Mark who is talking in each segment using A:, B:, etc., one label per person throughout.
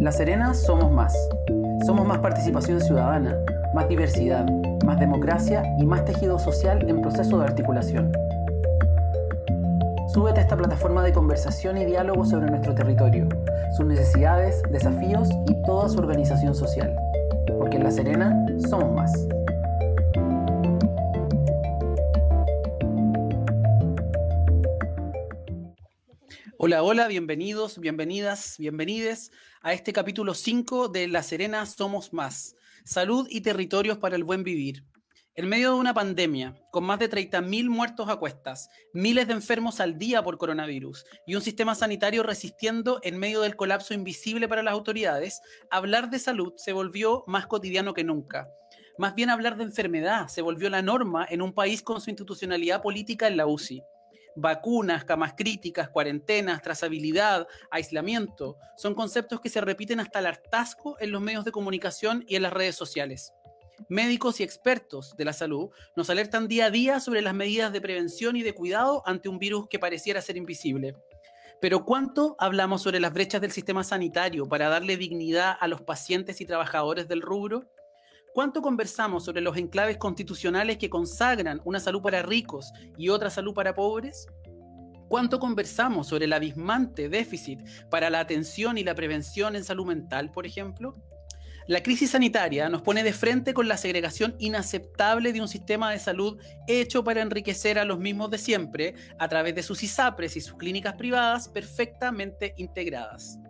A: La Serena somos más. Somos más participación ciudadana, más diversidad, más democracia y más tejido social en proceso de articulación. Súbete a esta plataforma de conversación y diálogo sobre nuestro territorio, sus necesidades, desafíos y toda su organización social. Porque en La Serena somos más. Hola, hola, bienvenidos, bienvenidas, bienvenides a este capítulo 5 de La Serena Somos Más. Salud y territorios para el buen vivir. En medio de una pandemia, con más de 30.000 muertos a cuestas, miles de enfermos al día por coronavirus y un sistema sanitario resistiendo en medio del colapso invisible para las autoridades, hablar de salud se volvió más cotidiano que nunca. Más bien hablar de enfermedad se volvió la norma en un país con su institucionalidad política en la UCI vacunas, camas críticas, cuarentenas, trazabilidad, aislamiento, son conceptos que se repiten hasta el hartazgo en los medios de comunicación y en las redes sociales. Médicos y expertos de la salud nos alertan día a día sobre las medidas de prevención y de cuidado ante un virus que pareciera ser invisible. Pero ¿cuánto hablamos sobre las brechas del sistema sanitario para darle dignidad a los pacientes y trabajadores del rubro? ¿Cuánto conversamos sobre los enclaves constitucionales que consagran una salud para ricos y otra salud para pobres? ¿Cuánto conversamos sobre el abismante déficit para la atención y la prevención en salud mental, por ejemplo? La crisis sanitaria nos pone de frente con la segregación inaceptable de un sistema de salud hecho para enriquecer a los mismos de siempre a través de sus ISAPRES y sus clínicas privadas perfectamente integradas.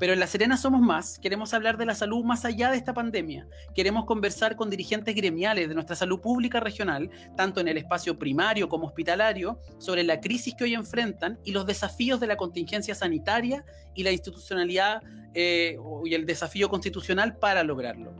A: Pero en La Serena Somos Más queremos hablar de la salud más allá de esta pandemia. Queremos conversar con dirigentes gremiales de nuestra salud pública regional, tanto en el espacio primario como hospitalario, sobre la crisis que hoy enfrentan y los desafíos de la contingencia sanitaria y la institucionalidad eh, y el desafío constitucional para lograrlo.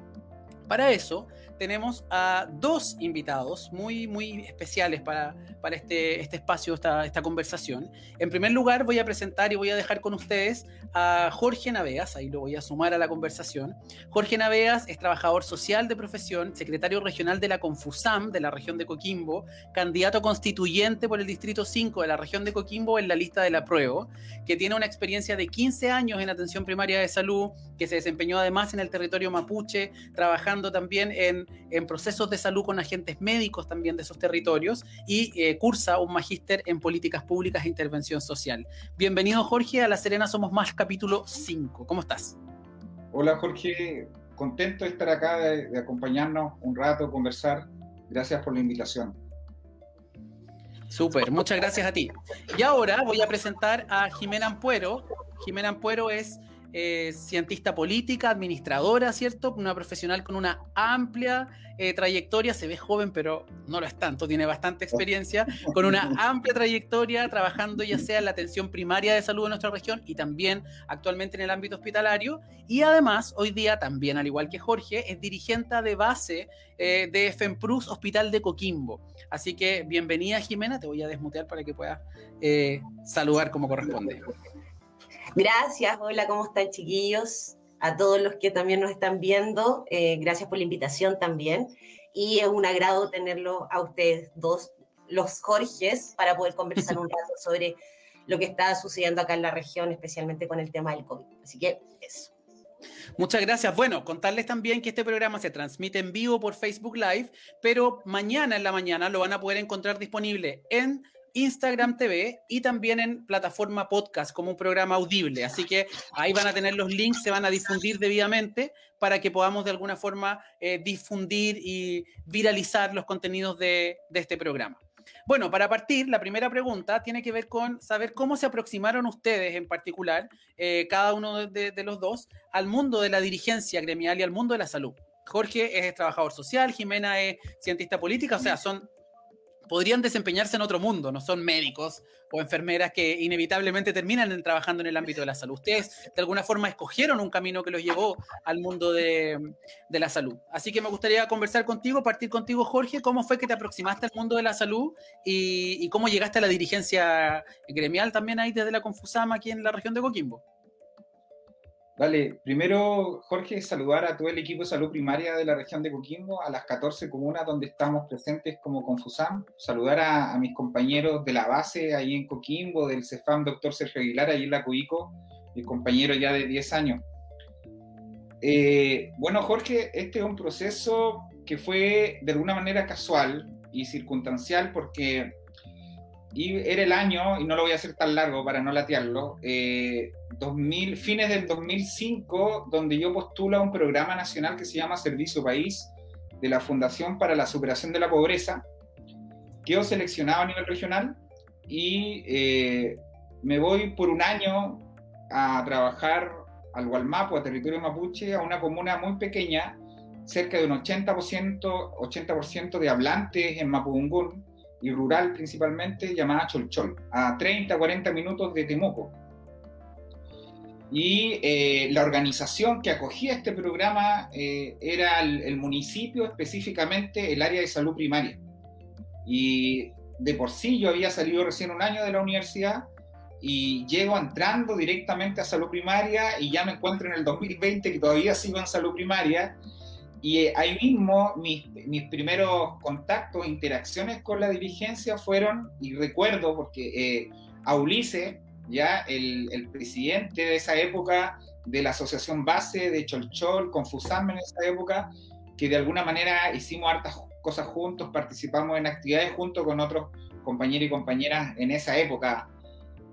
A: Para eso tenemos a dos invitados muy, muy especiales para, para este, este espacio, esta, esta conversación. En primer lugar, voy a presentar y voy a dejar con ustedes a Jorge Naveas, ahí lo voy a sumar a la conversación. Jorge Naveas es trabajador social de profesión, secretario regional de la Confusam de la región de Coquimbo, candidato constituyente por el Distrito 5 de la región de Coquimbo en la lista de la prueba, que tiene una experiencia de 15 años en atención primaria de salud, que se desempeñó además en el territorio mapuche, trabajando también en, procesos de salud con agentes médicos también de esos territorios y eh, cursa un magíster en políticas públicas e intervención social. Bienvenido Jorge a La Serena Somos Más capítulo 5. ¿Cómo estás?
B: Hola Jorge, contento de estar acá, de, acompañarnos un rato, conversar. Gracias por la invitación.
A: Súper, muchas gracias a ti. Y ahora voy a presentar a Jimena Ampuero. Jimena Ampuero es eh, cientista política, administradora, ¿cierto? Una profesional con una amplia eh, trayectoria, se ve joven, pero no lo es tanto, tiene bastante experiencia, con una amplia trayectoria trabajando ya sea en la atención primaria de salud de nuestra región y también actualmente en el ámbito hospitalario. Y además, hoy día también, al igual que Jorge, es dirigente de base eh, de FEMPRUS Hospital de Coquimbo. Así que bienvenida Jimena, te voy a desmutear para que puedas saludar como corresponde.
C: Gracias, hola, ¿cómo están chiquillos? A todos los que también nos están viendo, eh, gracias por la invitación también. Y es un agrado tenerlo a ustedes dos, los Jorges, para poder conversar un rato sobre lo que está sucediendo acá en la región, especialmente con el tema del COVID. Así que eso.
A: Muchas gracias. Bueno, contarles también que este programa se transmite en vivo por Facebook Live, pero mañana en la mañana lo van a poder encontrar disponible en Instagram TV y también en plataforma podcast como un programa audible. Así que ahí van a tener los links, se van a difundir debidamente para que podamos de alguna forma eh, difundir y viralizar los contenidos de, este programa. Bueno, para partir, la primera pregunta tiene que ver con saber cómo se aproximaron ustedes en particular, eh, cada uno de, de los dos, al mundo de la dirigencia gremial y al mundo de la salud. Jorge es trabajador social, Jimena es cientista política, o sea, son podrían desempeñarse en otro mundo, no son médicos o enfermeras que inevitablemente terminan trabajando en el ámbito de la salud. Ustedes de alguna forma escogieron un camino que los llevó al mundo de, la salud. Así que me gustaría conversar contigo, partir contigo, Jorge, cómo fue que te aproximaste al mundo de la salud y, y cómo llegaste a la dirigencia gremial también ahí desde la Confusama aquí en la región de Coquimbo.
B: Dale, primero, Jorge, saludar a todo el equipo de salud primaria de la región de Coquimbo, a las 14 comunas donde estamos presentes como Confusam, saludar a, mis compañeros de la base ahí en Coquimbo, del CEFAM, doctor Sergio Aguilar, ahí en la CUICO, mi compañero ya de 10 años. Eh, bueno, Jorge, este es un proceso que fue de alguna manera casual y circunstancial porque era el año, y no lo voy a hacer tan largo para no latearlo, 2000, eh, fines del 2005, donde yo postulo a un programa nacional que se llama Servicio País de la Fundación para la Superación de la Pobreza. Quedo seleccionado a nivel regional y eh, me voy por un año a trabajar al Gualmapo, a territorio mapuche, a una comuna muy pequeña, cerca de un 80%, 80 de hablantes en Mapudungún y rural principalmente, llamada Cholchol, a 30, 40 minutos de Temuco. Y eh, la organización que acogía este programa eh, era el, municipio, específicamente el área de salud primaria. Y de por sí yo había salido recién un año de la universidad y llego entrando directamente a salud primaria y ya me encuentro en el 2020 que todavía sigo en salud primaria y eh, ahí mismo mis, mis primeros contactos, interacciones con la dirigencia fueron, y recuerdo porque eh, a Ulises, ya el, el, presidente de esa época de la asociación base de Cholchol, Confusam en esa época, que de alguna manera hicimos hartas cosas juntos, participamos en actividades junto con otros compañeros y compañeras en esa época.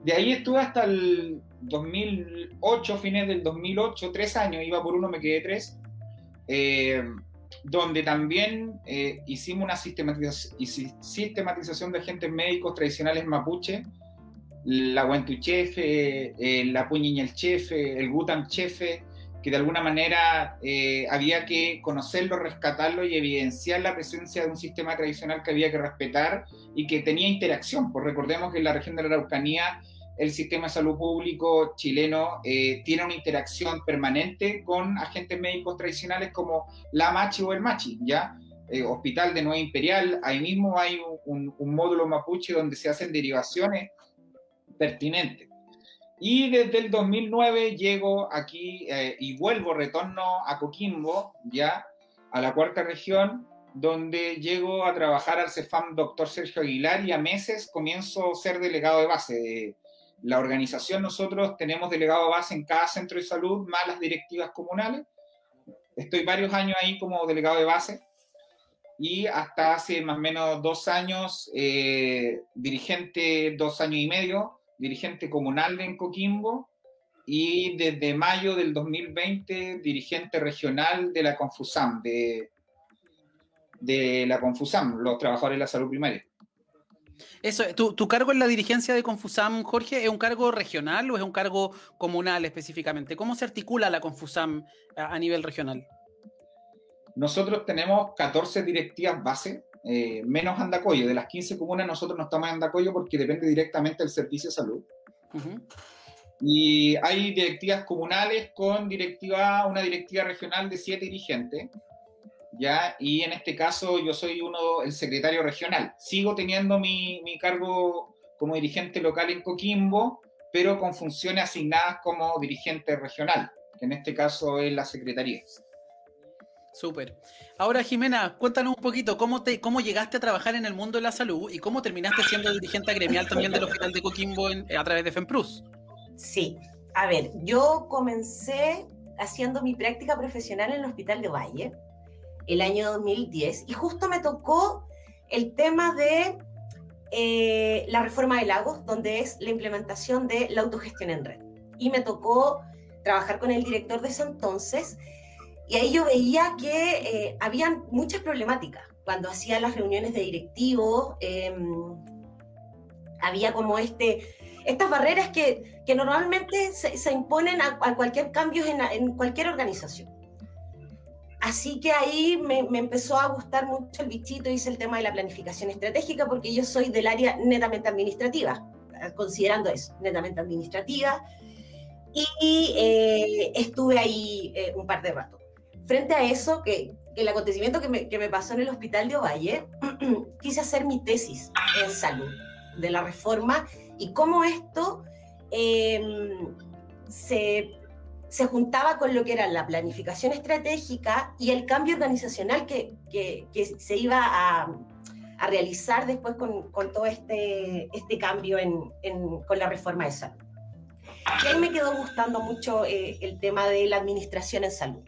B: De ahí estuve hasta el 2008, fines del 2008, tres años, iba por uno, me quedé tres, eh, donde también eh, hicimos una sistematización de agentes médicos tradicionales mapuche, la Huentuchefe, eh, la el Chefe, el Gutam Chefe, que de alguna manera había que conocerlo, rescatarlo y evidenciar la presencia de un sistema tradicional que había que respetar y que tenía interacción. Pues recordemos que en la región de la Araucanía el sistema de salud público chileno eh, tiene una interacción permanente con agentes médicos tradicionales como la Machi o el Machi, ¿ya? Eh, Hospital de Nueva Imperial, ahí mismo hay un, módulo mapuche donde se hacen derivaciones pertinentes. Y desde el 2009 llego aquí eh, y vuelvo, retorno a Coquimbo, ya a la cuarta región, donde llego a trabajar al CEFAM doctor Sergio Aguilar y a meses comienzo a ser delegado de base. De, la organización, nosotros tenemos delegado base en cada centro de salud, más las directivas comunales. Estoy varios años ahí como delegado de base y hasta hace más o menos dos años, eh, dirigente, dos años y medio, dirigente comunal en Coquimbo y desde mayo del 2020 dirigente regional de la Confusam, de, de la Confusam, los trabajadores de la salud primaria.
A: Eso, ¿tu, cargo en la dirigencia de Confusam, Jorge, es un cargo regional o es un cargo comunal específicamente? ¿Cómo se articula la Confusam a, nivel regional?
B: Nosotros tenemos 14 directivas base, eh, menos Andacoyo. De las 15 comunas nosotros no estamos en Andacoyo porque depende directamente del servicio de salud. Y hay directivas comunales con directiva, una directiva regional de siete dirigentes ¿ya? Y en este caso yo soy uno, el secretario regional. Sigo teniendo mi, mi cargo como dirigente local en Coquimbo, pero con funciones asignadas como dirigente regional, que en este caso es la Secretaría.
A: Súper. Ahora, Jimena, cuéntanos un poquito cómo, te, cómo llegaste a trabajar en el mundo de la salud y cómo terminaste siendo dirigente gremial también del Hospital de Coquimbo a través de FEMPRUS.
C: Sí, a ver, yo comencé haciendo mi práctica profesional en el Hospital de Valle el año 2010, y justo me tocó el tema de eh, la reforma de lagos, donde es la implementación de la autogestión en red. Y me tocó trabajar con el director de ese entonces, y ahí yo veía que eh, habían muchas problemáticas. Cuando hacía las reuniones de directivos, em, había como este, estas barreras que, que normalmente se, imponen a, cualquier cambio en, cualquier organización. Así que ahí me, empezó a gustar mucho el bichito, hice el tema de la planificación estratégica, porque yo soy del área netamente administrativa, considerando eso, netamente administrativa, y eh, estuve ahí eh, un par de rato. Frente a eso, que, el acontecimiento que me, que me, pasó en el hospital de Ovalle, quise hacer mi tesis en salud de la reforma y cómo esto em, se se juntaba con lo que era la planificación estratégica y el cambio organizacional que, que, se iba a, a, realizar después con, con todo este, este cambio en, en, con la reforma de salud. Y ahí me quedó gustando mucho eh, el tema de la administración en salud.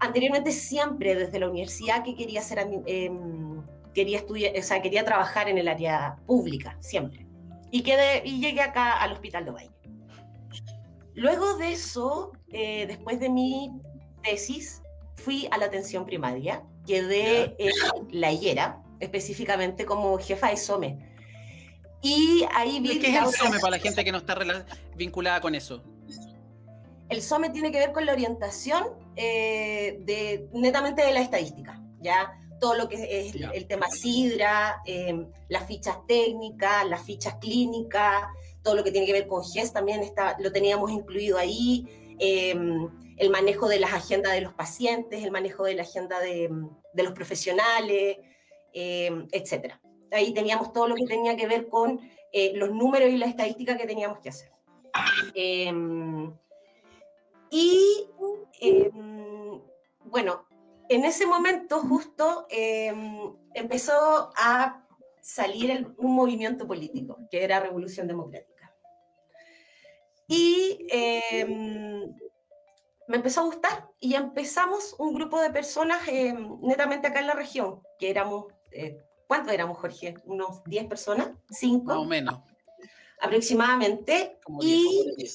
C: Anteriormente siempre desde la universidad que quería ser, em, quería estudiar, o sea, quería trabajar en el área pública, siempre. Y, quedé, y llegué acá al Hospital de Valle. Luego de eso, eh, después de mi tesis, fui a la atención primaria, quedé en La Higuera, específicamente como jefa de SOME. Y ahí vi...
A: ¿Qué es el SOME para la gente que no está vinculada con eso?
C: El SOME tiene que ver con la orientación eh, de, netamente de la estadística, ¿ya? Todo lo que es el tema SIDRA, eh, las fichas técnicas, las fichas clínicas, todo lo que tiene que ver con GES también está, lo teníamos incluido ahí, em, el manejo de las agendas de los pacientes, el manejo de la agenda de, de los profesionales, em, etcétera. Ahí teníamos todo lo que tenía que ver con eh, los números y la estadística que teníamos que hacer. Em, y bueno, en ese momento justo empezó a salir un movimiento político, que era Revolución Democrática. Y em, me empezó a gustar y empezamos un grupo de personas em, netamente acá en la región, que éramos, eh, ¿cuántos éramos, Jorge? ¿Unos 10 personas? ¿5?
A: Más o menos.
C: Aproximadamente. Como 10, y,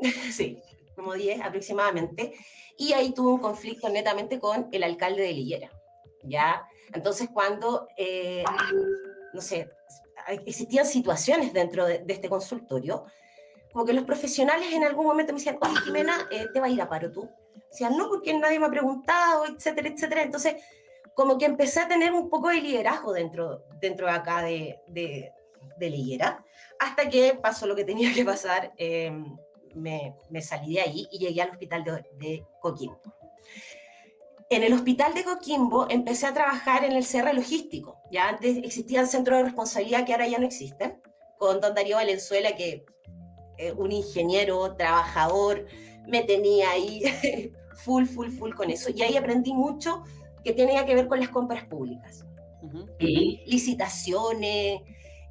C: sí, como 10 aproximadamente. Y ahí tuve un conflicto netamente con el alcalde de Lillera. ¿ya? Entonces, cuando eh, no sé, existían situaciones dentro de, este consultorio, como que los profesionales en algún momento me decían, oye, Jimena, eh, ¿te va a ir a paro tú? Decían, no, porque nadie me ha preguntado, etcétera, etcétera. Entonces, como que empecé a tener un poco de liderazgo dentro, dentro de acá de, de, de hasta que pasó lo que tenía que pasar, em, me, me, salí de ahí y llegué al hospital de, de Coquimbo en el hospital de Coquimbo empecé a trabajar en el cierre logístico. Ya antes existían centros de responsabilidad que ahora ya no existen, con don Darío Valenzuela, que es un ingeniero, trabajador, me tenía ahí full, full, full con eso. Y ahí aprendí mucho que tenía que ver con las compras públicas, licitaciones,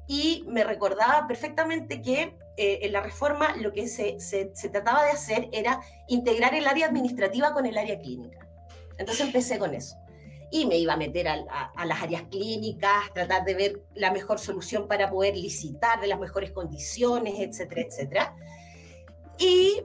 C: y me recordaba perfectamente que eh, en la reforma lo que se, se, se trataba de hacer era integrar el área administrativa con el área clínica. Entonces empecé con eso. Y me iba a meter a, las áreas clínicas, tratar de ver la mejor solución para poder licitar de las mejores condiciones, etcétera, etcétera. Y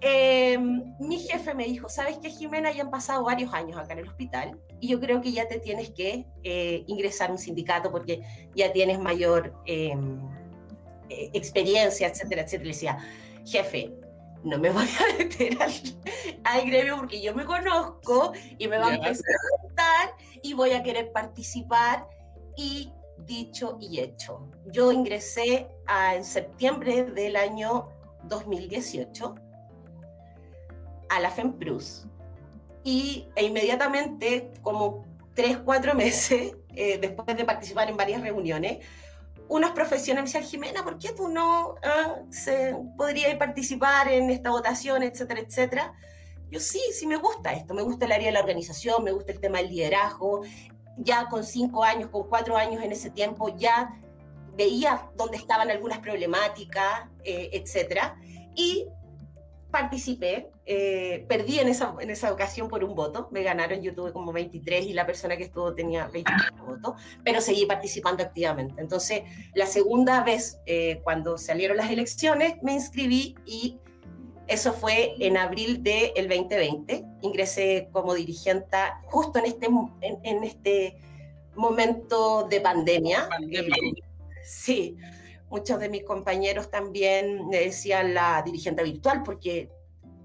C: em, mi jefe me dijo, ¿sabes qué, Jimena? Ya han pasado varios años acá en el hospital y yo creo que ya te tienes que eh, ingresar a un sindicato porque ya tienes mayor eh, experiencia, etcétera, etcétera. Le decía, jefe, no me voy a meter al, gremio porque yo me conozco y me va a gustar y voy a querer participar y dicho y hecho. Yo ingresé en septiembre del año 2018 a la FEMPRUS y e inmediatamente, como tres, cuatro meses, eh, después de participar en varias reuniones, unos profesionales me decían, Jimena, ¿por qué tú no ah, se, podrías participar en esta votación, etcétera, etcétera? Yo sí, sí me gusta esto, me gusta el área de la organización, me gusta el tema del liderazgo. Ya con cinco años, con cuatro años en ese tiempo, ya veía dónde estaban algunas problemáticas, eh, etcétera. Y participé, eh, perdí en esa, en esa ocasión por un voto, me ganaron, yo tuve como 23 y la persona que estuvo tenía 24 votos, pero seguí participando activamente. Entonces, la segunda vez, eh, cuando salieron las elecciones, me inscribí y eso fue en abril del 2020. Ingresé como dirigente justo en este, en, este momento de pandemia. pandemia. sí, muchos de mis compañeros también me decían la dirigente virtual porque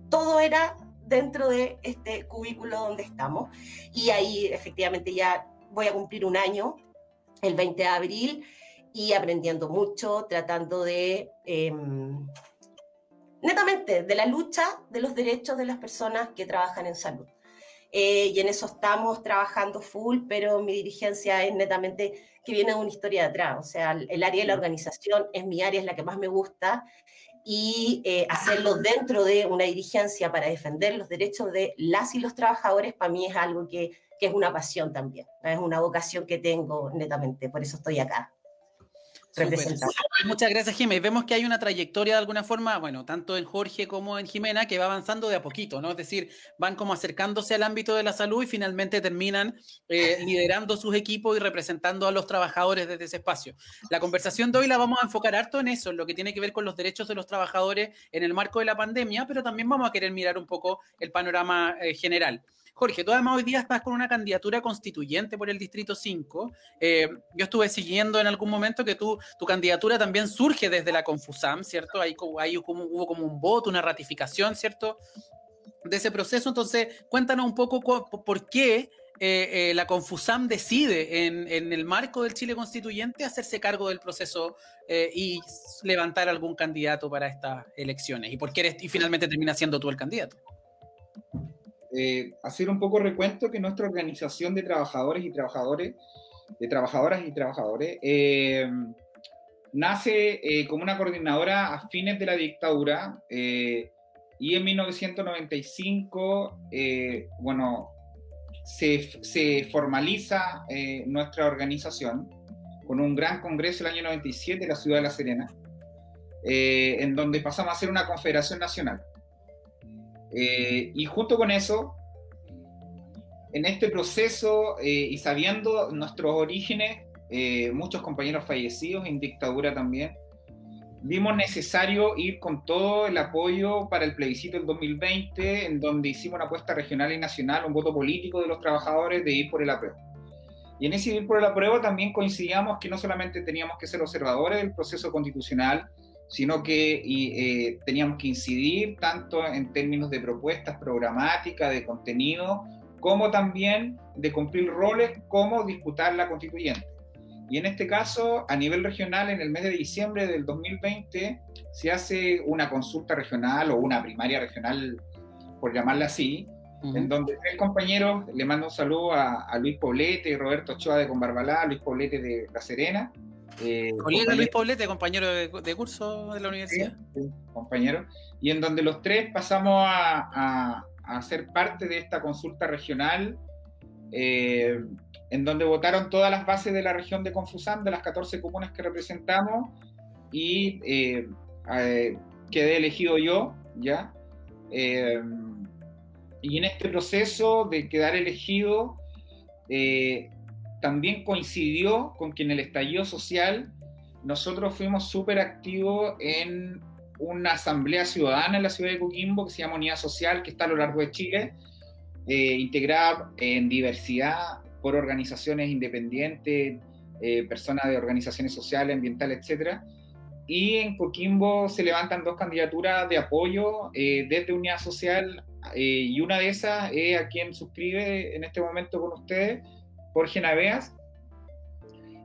C: todo era dentro de este cubículo donde estamos. Y ahí efectivamente ya voy a cumplir un año, el 20 de abril, y aprendiendo mucho, tratando de, em, netamente, de la lucha de los derechos de las personas que trabajan en salud. Eh, y en eso estamos trabajando full, pero mi dirigencia es netamente que viene de una historia de atrás, o sea, el área de la organización es mi área, es la que más me gusta, y eh, hacerlo dentro de una dirigencia para defender los derechos de las y los trabajadores, para mí es algo que, que es una pasión también, es una vocación que tengo netamente, por eso estoy acá.
A: Muchas gracias, Jiménez. Vemos que hay una trayectoria de alguna forma, bueno, tanto en Jorge como en Jimena, que va avanzando de a poquito, ¿no? Es decir, van como acercándose al ámbito de la salud y finalmente terminan eh, liderando sus equipos y representando a los trabajadores desde ese espacio. La conversación de hoy la vamos a enfocar harto en eso, en lo que tiene que ver con los derechos de los trabajadores en el marco de la pandemia, pero también vamos a querer mirar un poco el panorama eh, general. Jorge, tú además hoy día estás con una candidatura constituyente por el Distrito 5. Eh, yo estuve siguiendo en algún momento que tú, tu candidatura también surge desde la Confusam, ¿cierto? Ahí, como, hubo como un voto, una ratificación, ¿cierto? De ese proceso. Entonces, cuéntanos un poco por qué eh, eh, la Confusam decide en, el marco del Chile Constituyente hacerse cargo del proceso y levantar algún candidato para estas elecciones. ¿Y por qué eres, y finalmente termina siendo tú el candidato?
B: Eh, hacer un poco recuento que nuestra organización de trabajadores y trabajadores, de trabajadoras y trabajadores, eh, nace eh, como una coordinadora a fines de la dictadura y en 1995, bueno, se, se formaliza nuestra organización con un gran congreso el año 97 en la ciudad de La Serena, en donde pasamos a ser una confederación nacional. Eh, y junto con eso, en este proceso eh, y sabiendo nuestros orígenes, eh, muchos compañeros fallecidos en dictadura también, vimos necesario ir con todo el apoyo para el plebiscito del 2020, en donde hicimos una apuesta regional y nacional, un voto político de los trabajadores de ir por el apruebo. Y en ese ir por el apruebo también coincidíamos que no solamente teníamos que ser observadores del proceso constitucional, sino que eh, teníamos que incidir tanto en términos de propuestas programáticas, de contenido, como también de cumplir roles como disputar la constituyente. Y en este caso, a nivel regional, en el mes de diciembre del 2020, se hace una consulta regional o una primaria regional, por llamarla así, en donde tres compañeros, le mando un saludo a, a Luis Poblete y Roberto Ochoa de Conbarbalá, Luis Poblete de La Serena,
A: eh, Luis Poblete, compañero de, curso de la universidad.
B: Sí, compañero. Y en donde los tres pasamos a, a, ser parte de esta consulta regional, eh, en donde votaron todas las bases de la región de Confusán, de las 14 comunas que representamos, y eh, eh, quedé elegido yo, ¿ya? y en este proceso de quedar elegido, también coincidió con que en el estallido social nosotros fuimos súper activos en una asamblea ciudadana en la ciudad de Coquimbo que se llama Unidad Social, que está a lo largo de Chile, eh, integrada en diversidad por organizaciones independientes, eh, personas de organizaciones sociales, ambientales, etc. Y en Coquimbo se levantan dos candidaturas de apoyo eh, desde Unidad Social y una de esas es a quien suscribe en este momento con ustedes, Jorge Naveas.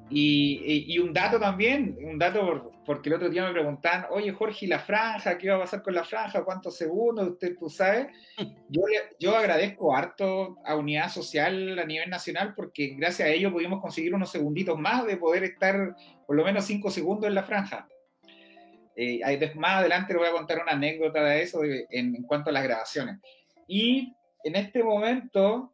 B: Y, un dato también, un dato porque el otro día me preguntaban, oye Jorge, ¿y la franja? ¿Qué va a pasar con la franja? ¿Cuántos segundos? Usted, tú sabes. Yo, yo agradezco harto a Unidad Social a nivel nacional porque gracias a ello pudimos conseguir unos segunditos más de poder estar por lo menos cinco segundos en la franja. Eh, más adelante le voy a contar una anécdota de eso en, en cuanto a las grabaciones. Y en este momento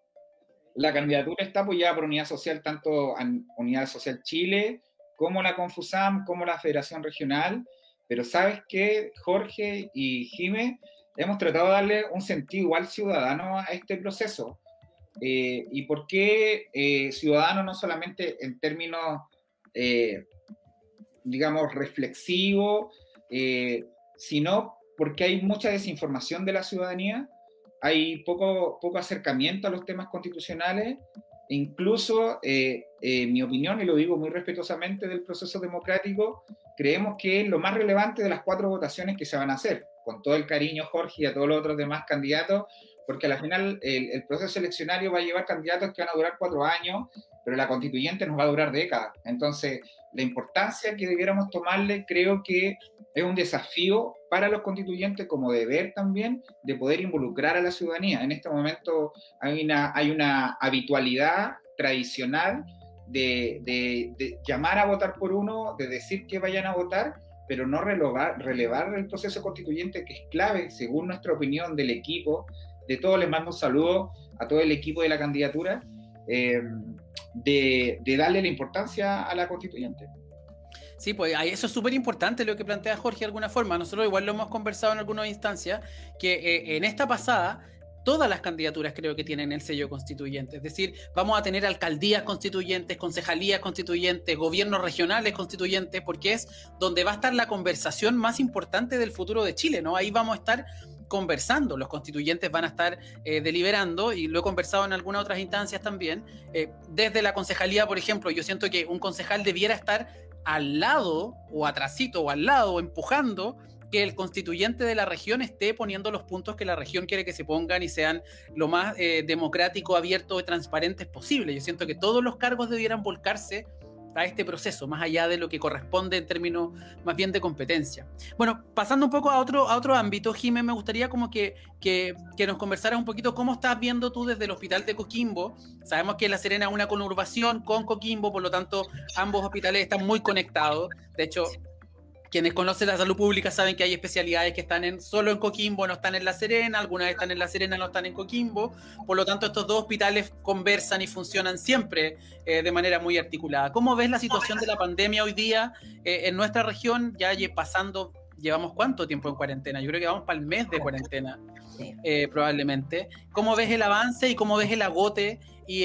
B: la candidatura está apoyada por Unidad Social, tanto Unidad Social Chile como la Confusam, como la Federación Regional. Pero sabes que Jorge y Jime hemos tratado de darle un sentido igual ciudadano a este proceso. Eh, ¿Y por qué eh, ciudadano no solamente en términos, eh, digamos, reflexivos, sino porque hay mucha desinformación de la ciudadanía? Hay poco, poco acercamiento a los temas constitucionales, incluso, eh, en mi opinión, y lo digo muy respetuosamente del proceso democrático, creemos que es lo más relevante de las cuatro votaciones que se van a hacer, con todo el cariño, Jorge, y a todos los otros demás candidatos, porque al final el, proceso eleccionario va a llevar candidatos que van a durar cuatro años, pero la constituyente nos va a durar décadas. Entonces, la importancia que debiéramos tomarle creo que es un desafío para los constituyentes como deber también de poder involucrar a la ciudadanía. En este momento hay una, habitualidad tradicional de, llamar a votar por uno, de decir que vayan a votar, pero no relevar el proceso constituyente que es clave, según nuestra opinión del equipo. De todos les mando un saludo a todo el equipo de la candidatura. Eh, de, darle la importancia a la constituyente.
A: Sí, pues eso es súper importante lo que plantea Jorge de alguna forma. Nosotros igual lo hemos conversado en algunas instancias, que eh, en esta pasada todas las candidaturas creo que tienen el sello constituyente. Es decir, vamos a tener alcaldías constituyentes, concejalías constituyentes, gobiernos regionales constituyentes, porque es donde va a estar la conversación más importante del futuro de Chile, ¿no? Ahí vamos a estar conversando, los constituyentes van a estar eh, deliberando, y lo he conversado en algunas otras instancias también, eh, desde la concejalía, por ejemplo, yo siento que un concejal debiera estar al lado o atrasito o al lado empujando que el constituyente de la región esté poniendo los puntos que la región quiere que se pongan y sean lo más eh, democrático, abierto y transparentes posible. Yo siento que todos los cargos debieran volcarse a este proceso, más allá de lo que corresponde en términos más bien de competencia. Bueno, pasando un poco a otro, a otro ámbito, Jiménez, me gustaría como que, que, que, nos conversaras un poquito cómo estás viendo tú desde el hospital de Coquimbo. Sabemos que La Serena es una conurbación con Coquimbo, por lo tanto ambos hospitales están muy conectados. De hecho, quienes conocen la salud pública saben que hay especialidades que están en, solo en Coquimbo, no están en La Serena, algunas están en La Serena, no están en Coquimbo. Por lo tanto, estos dos hospitales conversan y funcionan siempre eh, de manera muy articulada. ¿Cómo ves la situación de la pandemia hoy día eh, en nuestra región? Ya pasando, llevamos cuánto tiempo en cuarentena? Yo creo que vamos para el mes de cuarentena, eh, probablemente. ¿Cómo ves el avance y cómo ves el agote? y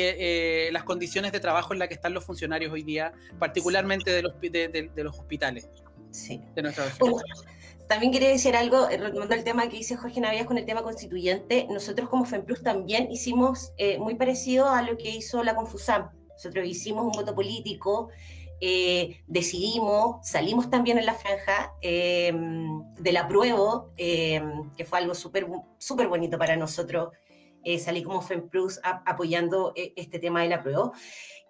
A: las condiciones de trabajo en las que están los funcionarios hoy día, particularmente de los, de los hospitales.
C: Sí. también quería decir algo, eh, retomando el tema que dice Jorge Navías con el tema constituyente, nosotros como FEMPLUS también hicimos eh, muy parecido a lo que hizo la Confusam. Nosotros hicimos un voto político, eh, decidimos, salimos también en la franja em, del apruebo, em, que fue algo súper super bonito para nosotros, salí como FEMPLUS apoyando este tema del apruebo.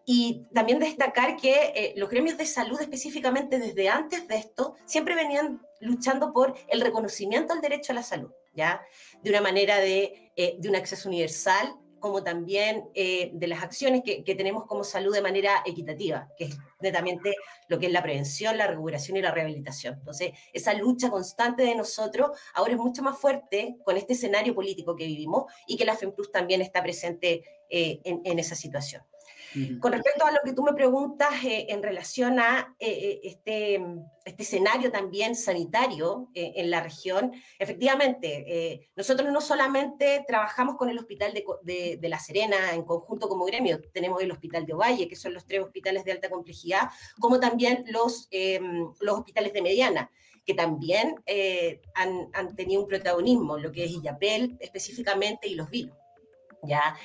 C: Y también destacar que eh, los gremios de salud específicamente desde antes de esto siempre venían luchando por el reconocimiento al derecho a la salud, ¿ya? De una manera de, eh, de un acceso universal, como también eh, de las acciones que, que, tenemos como salud de manera equitativa, que es netamente lo que es la prevención, la recuperación y la rehabilitación. Entonces, esa lucha constante de nosotros ahora es mucho más fuerte con este escenario político que vivimos y que la FEMPLUS también está presente en, en esa situación. Con respecto a lo que tú me preguntas eh, en relación a eh, eh, este, este, escenario también sanitario en la región, efectivamente, nosotros no solamente trabajamos con el Hospital de, La Serena en conjunto como gremio, tenemos el Hospital de Ovalle, que son los tres hospitales de alta complejidad, como también los, los hospitales de mediana que también han, han, tenido un protagonismo, lo que es Illapel específicamente y los vinos. ¿ya?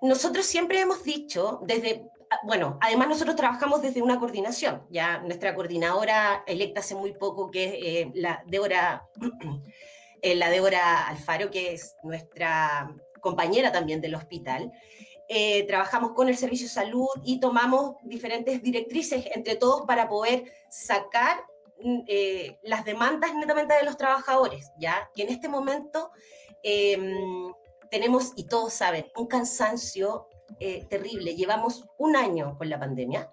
C: Nosotros siempre hemos dicho, desde, bueno, además nosotros trabajamos desde una coordinación, ya nuestra coordinadora electa hace muy poco, que es eh, la Débora, eh, la Débora Alfaro, que es nuestra compañera también del hospital, eh, trabajamos con el Servicio de Salud y tomamos diferentes directrices entre todos para poder sacar mm, las demandas netamente de los trabajadores, ya que en este momento em, tenemos, y todos saben, un cansancio eh, terrible. Llevamos un año con la pandemia,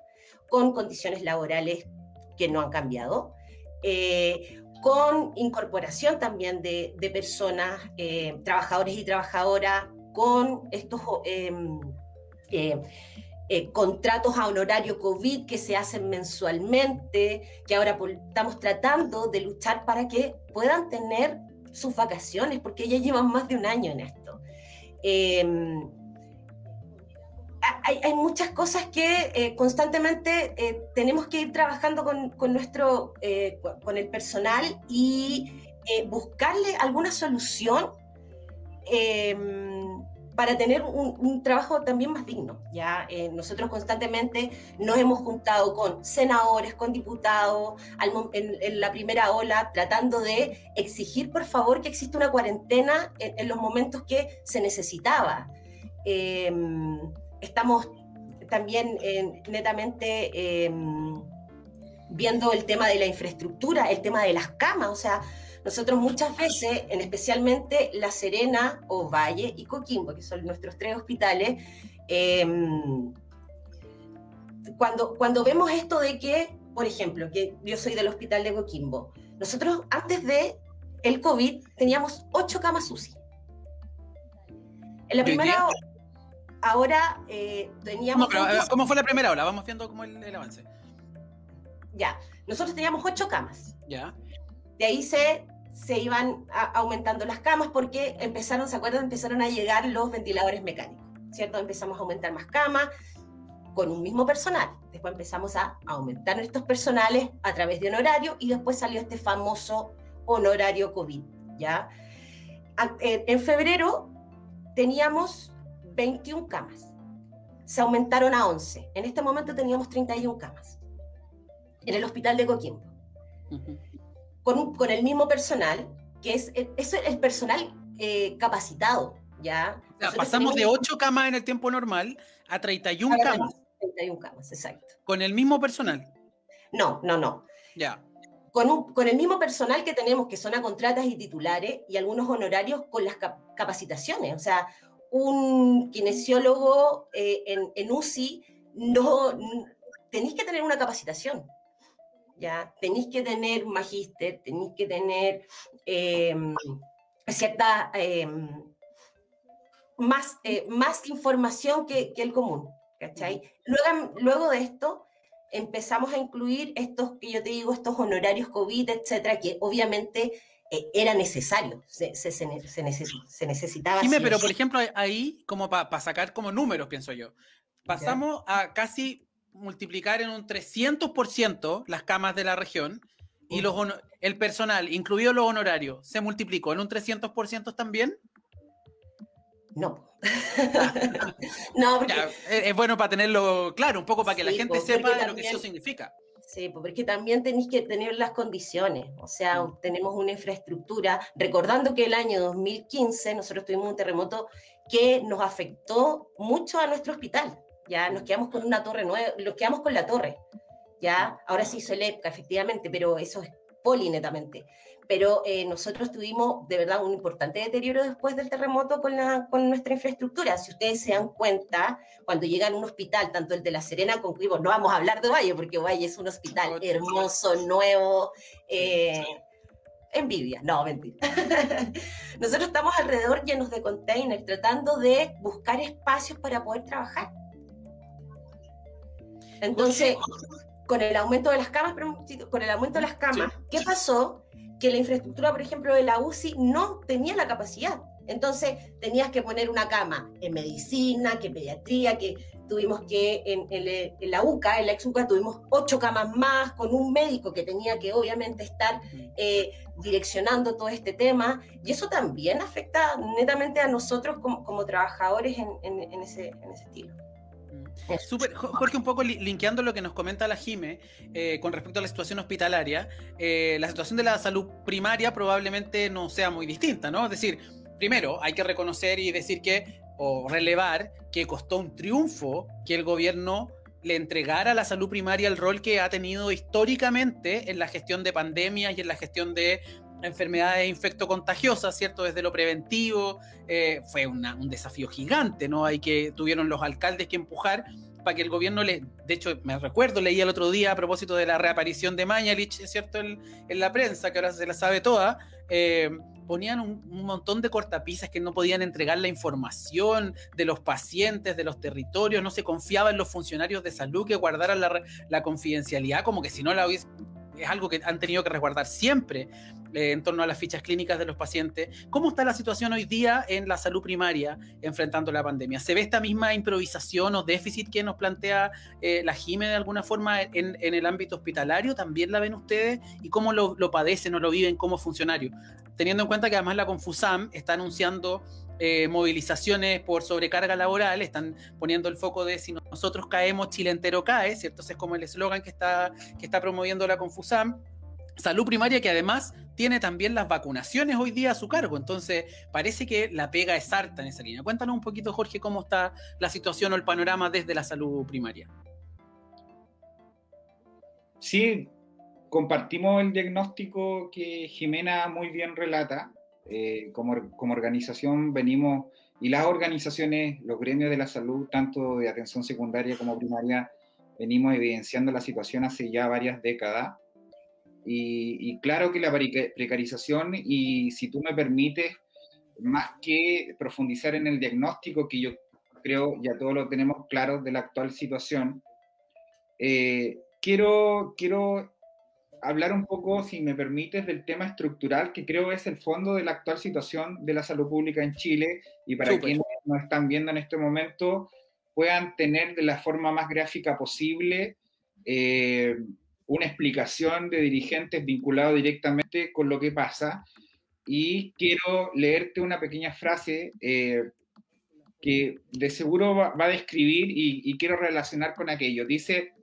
C: con condiciones laborales que no han cambiado, eh, con incorporación también de, personas, eh, trabajadores y trabajadoras, con estos em, contratos a honorario COVID que se hacen mensualmente, que ahora estamos tratando de luchar para que puedan tener sus vacaciones, porque ya llevan más de un año en esto. Em, hay, muchas cosas que eh, constantemente eh, tenemos que ir trabajando con, nuestro, eh, con el personal y buscarle alguna solución em, para tener un, trabajo también más digno. ¿ya? Eh, nosotros constantemente nos hemos juntado con senadores, con diputados, en, la primera ola, tratando de exigir, por favor, que exista una cuarentena en, los momentos que se necesitaba. Em, estamos también netamente em, viendo el tema de la infraestructura, el tema de las camas, o sea, nosotros muchas veces, en especialmente La Serena, Ovalle y Coquimbo, que son nuestros tres hospitales, em, cuando, cuando vemos esto de que, por ejemplo, que yo soy del hospital de Coquimbo, nosotros antes de el COVID teníamos ocho camas UCI. En la primera ahora eh, teníamos...
A: ¿Cómo fue la primera hora? Vamos viendo cómo el, el avance.
C: ya, nosotros teníamos ocho camas.
A: Ya.
C: De ahí se, se iban aumentando las camas porque empezaron, ¿se acuerdan? Empezaron a llegar los ventiladores mecánicos, ¿cierto? Empezamos a aumentar más camas con un mismo personal. Después empezamos a aumentar nuestros personales a través de honorario y después salió este famoso honorario COVID, ¿ya? En febrero teníamos 21 camas. Se aumentaron a 11. En este momento teníamos 31 camas en el hospital de Coquimbo. Con, con, el mismo personal, que es, es el personal eh, capacitado, ¿ya?
A: pasamos de 8 camas en el tiempo normal a 31 camas.
C: 31 camas, exacto.
A: ¿Con el mismo personal?
C: No, no, no.
A: Ya.
C: Con, con, el mismo personal que tenemos, que son a contratas y titulares, y algunos honorarios con las capacitaciones. O sea, un kinesiólogo eh, en, en, UCI no tenéis que tener una capacitación. ¿Ya? Tenéis que tener magíster, tenéis que tener em, cierta em, más, eh, más información que, que, el común, ¿cachai? Luego, luego de esto empezamos a incluir estos, que yo te digo, estos honorarios COVID, etcétera, que obviamente eh, era necesario, se, se, se, se necesitaba.
A: Dime, pero por ejemplo, ahí, como para sacar como números, pienso yo, pasamos a casi multiplicar en un 300% las camas de la región y los el personal, incluido los honorarios, se multiplicó en un 300% también?
C: No. no, porque...
A: es, bueno para tenerlo claro, un poco para que la gente sepa lo que eso significa.
C: Sí, porque también tenéis que tener las condiciones, o sea, mm. tenemos una infraestructura, recordando que el año 2015 nosotros tuvimos un terremoto que nos afectó mucho a nuestro hospital ya nos quedamos con una torre nueva, nos quedamos con la torre, ya, ahora sí hizo el EPCA, efectivamente, pero eso es polinetamente. Pero eh, nosotros tuvimos de verdad un importante deterioro después del terremoto con, la, con nuestra infraestructura. Si ustedes se dan cuenta, cuando llegan a un hospital, tanto el de La Serena como Cuivo, no vamos a hablar de Valle, porque Valle es un hospital hermoso, nuevo, eh, envidia, no, mentira. Nosotros estamos alrededor llenos de containers, tratando de buscar espacios para poder trabajar. Entonces, con el aumento de las camas, con el aumento de las camas, ¿qué pasó? Que la infraestructura, por ejemplo, de la UCI no tenía la capacidad. Entonces, tenías que poner una cama en medicina, que en pediatría, que tuvimos que en, la UCA, en la ex UCA, tuvimos ocho camas más, con un médico que tenía que obviamente estar eh, direccionando todo este tema. Y eso también afecta netamente a nosotros como, trabajadores en, ese, en ese estilo.
A: Super, Jorge, un poco linkeando lo que nos comenta la Jime eh, con respecto a la situación hospitalaria, eh, la situación de la salud primaria probablemente no sea muy distinta, ¿no? Es decir, primero hay que reconocer y decir que, o relevar, que costó un triunfo que el gobierno le entregara a la salud primaria el rol que ha tenido históricamente en la gestión de pandemias y en la gestión de enfermedades infectocontagiosas, ¿cierto? Desde lo preventivo, eh, fue un desafío gigante, ¿no? Hay que, tuvieron los alcaldes que empujar para que el gobierno le, de hecho, me recuerdo, leí el otro día a propósito de la reaparición de Mañalich, ¿cierto? En, la prensa, que ahora se la sabe toda, eh, ponían un, montón de cortapisas que no podían entregar la información de los pacientes, de los territorios, no se confiaba en los funcionarios de salud que guardaran la, la confidencialidad, como que si no la hubiese es algo que han tenido que resguardar siempre eh, en torno a las fichas clínicas de los pacientes. ¿Cómo está la situación hoy día en la salud primaria enfrentando la pandemia? ¿Se ve esta misma improvisación o déficit que nos plantea eh, la GIME de alguna forma en, el ámbito hospitalario? ¿También la ven ustedes? ¿Y cómo lo, lo padecen o lo viven como funcionarios? Teniendo en cuenta que además la Confusam está anunciando eh, movilizaciones por sobrecarga laboral, están poniendo el foco de si nosotros caemos, Chile entero cae, ¿cierto? Es como el eslogan que está, que está promoviendo la Confusam. Salud primaria que además tiene también las vacunaciones hoy día a su cargo, entonces parece que la pega es harta en esa línea. Cuéntanos un poquito, Jorge, cómo está la situación o el panorama desde la salud primaria.
B: Sí, compartimos el diagnóstico que Jimena muy bien relata. Eh, como, como, organización venimos, y las organizaciones, los gremios de la salud, tanto de atención secundaria como primaria, venimos evidenciando la situación hace ya varias décadas. Y, claro que la precarización, y si tú me permites, más que profundizar en el diagnóstico, que yo creo ya todos lo tenemos claro de la actual situación, eh, quiero, quiero hablar un poco, si me permites, del tema estructural que creo es el fondo de la actual situación de la salud pública en Chile y para quienes nos están viendo en este momento puedan tener de la forma más gráfica posible eh, una explicación de dirigentes vinculado directamente con lo que pasa. Y quiero leerte una pequeña frase eh, que de seguro va, a describir y, y quiero relacionar con aquello. Dice,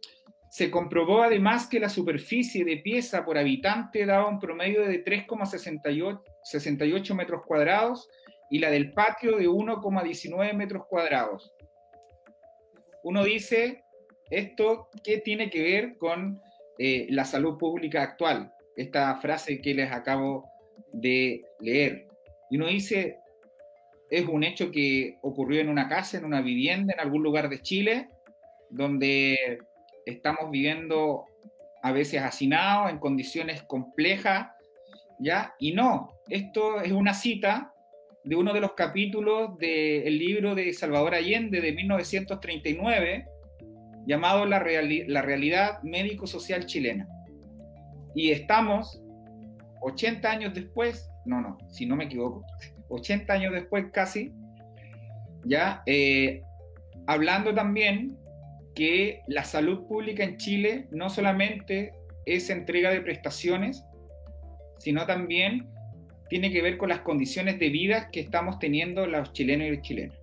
B: se comprobó además que la superficie de pieza por habitante daba un promedio de 3,68 metros cuadrados y la del patio de 1,19 metros cuadrados. Uno dice, ¿esto qué tiene que ver con la salud pública actual? Esta frase que les acabo de leer. Y uno dice, es un hecho que ocurrió en una casa, en una vivienda, en algún lugar de Chile, donde estamos viviendo a veces hacinados, en condiciones complejas, ¿ya? Y no, esto es una cita de uno de los capítulos del libro de Salvador Allende de 1939, llamado La, la Realidad Médico-Social Chilena. Y estamos 80 años después, no, no, si no me equivoco, 80 años después casi, ya, eh, hablando también que la salud pública en Chile no solamente es entrega de prestaciones, sino también tiene que ver con las condiciones de vida que estamos teniendo los chilenos y las chilenas.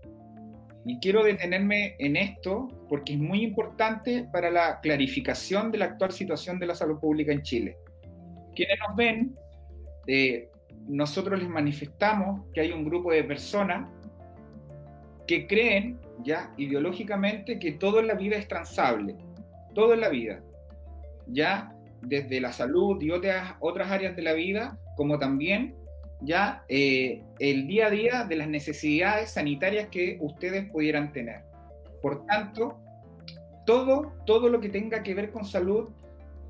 B: Y quiero detenerme en esto porque es muy importante para la clarificación de la actual situación de la salud pública en Chile. Quienes nos ven, eh, nosotros les manifestamos que hay un grupo de personas que creen ya ideológicamente que todo en la vida es transable, todo en la vida, ya desde la salud y otras, otras áreas de la vida, como también ya eh, el día a día de las necesidades sanitarias que ustedes pudieran tener. Por tanto, todo, todo lo que tenga que ver con salud,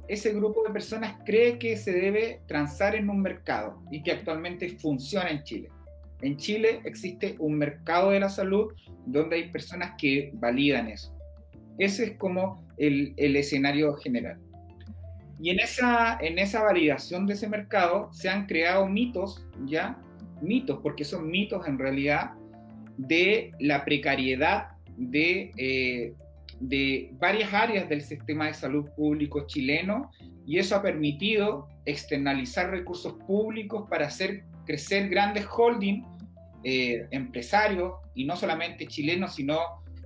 B: ese grupo de personas cree que se debe transar en un mercado y que actualmente funciona en Chile. En Chile existe un mercado de la salud donde hay personas que validan eso. Ese es como el, escenario general. Y en esa, en esa validación de ese mercado se han creado mitos, ¿ya? Mitos, porque son mitos en realidad, de la precariedad de, eh, de varias áreas del sistema de salud público chileno y eso ha permitido externalizar recursos públicos para hacer crecer grandes holdings, eh, empresarios, y no solamente chilenos, sino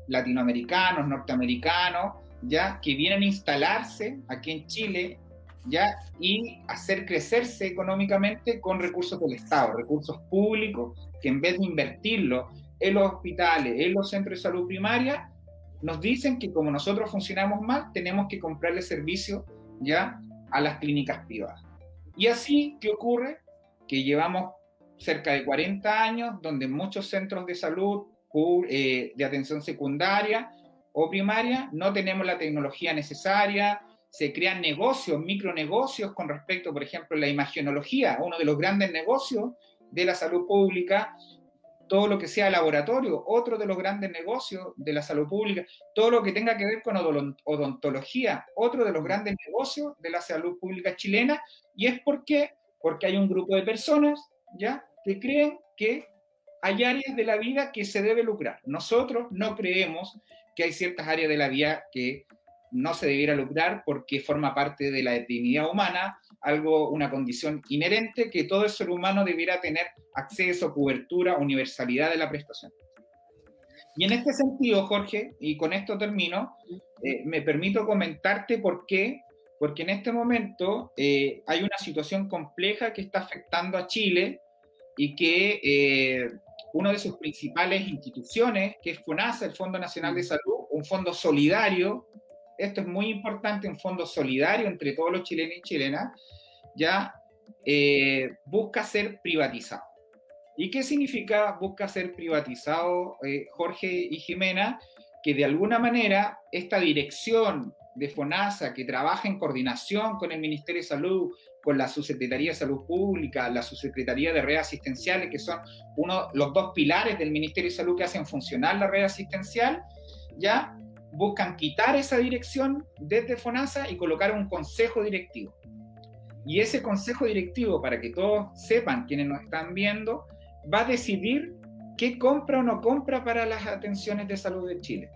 B: latinoamericanos, norteamericanos, ya que vienen a instalarse aquí en Chile ya y hacer crecerse económicamente con recursos del Estado, recursos públicos que en vez de invertirlo en los hospitales, en los centros de salud primaria, nos dicen que como nosotros funcionamos mal, tenemos que comprarle servicio ya a las clínicas privadas. Y así, ¿qué ocurre? que llevamos cerca de 40 años donde muchos centros de salud eh, de atención secundaria o primaria no tenemos la tecnología necesaria, se crean negocios, micronegocios con respecto, por ejemplo, a la imagenología, uno de los grandes negocios de la salud pública, todo lo que sea laboratorio, otro de los grandes negocios de la salud pública, todo lo que tenga que ver con odontología, otro de los grandes negocios de la salud pública chilena, y es porque porque hay un grupo de personas, ¿ya?, que creen que hay áreas de la vida que se debe lucrar. Nosotros no creemos que hay ciertas áreas de la vida que no se debiera lucrar porque forma parte de la dignidad humana, algo, una condición inherente que todo ser humano debiera tener acceso, cobertura, universalidad de la prestación. Y en este sentido, Jorge, y con esto termino, eh, me permito comentarte por qué porque en este momento eh, hay una situación compleja que está afectando a Chile y que eh, una de sus principales instituciones, que es FONASA, el Fondo Nacional de Salud, un fondo solidario, esto es muy importante, un fondo solidario entre todos los chilenos y chilenas, ya eh, busca ser privatizado. ¿Y qué significa busca ser privatizado, Jorge y Jimena? Que de alguna manera esta dirección de FONASA que trabaja en coordinación con el Ministerio de Salud, con la Subsecretaría de Salud Pública, la Subsecretaría de Redes Asistenciales, que son uno, los dos pilares del Ministerio de Salud que hacen funcionar la red asistencial, ya buscan quitar esa dirección desde FONASA y colocar un consejo directivo. Y ese consejo directivo, para que todos sepan, quienes nos están viendo, va a decidir qué compra o no compra para las atenciones de salud de Chile.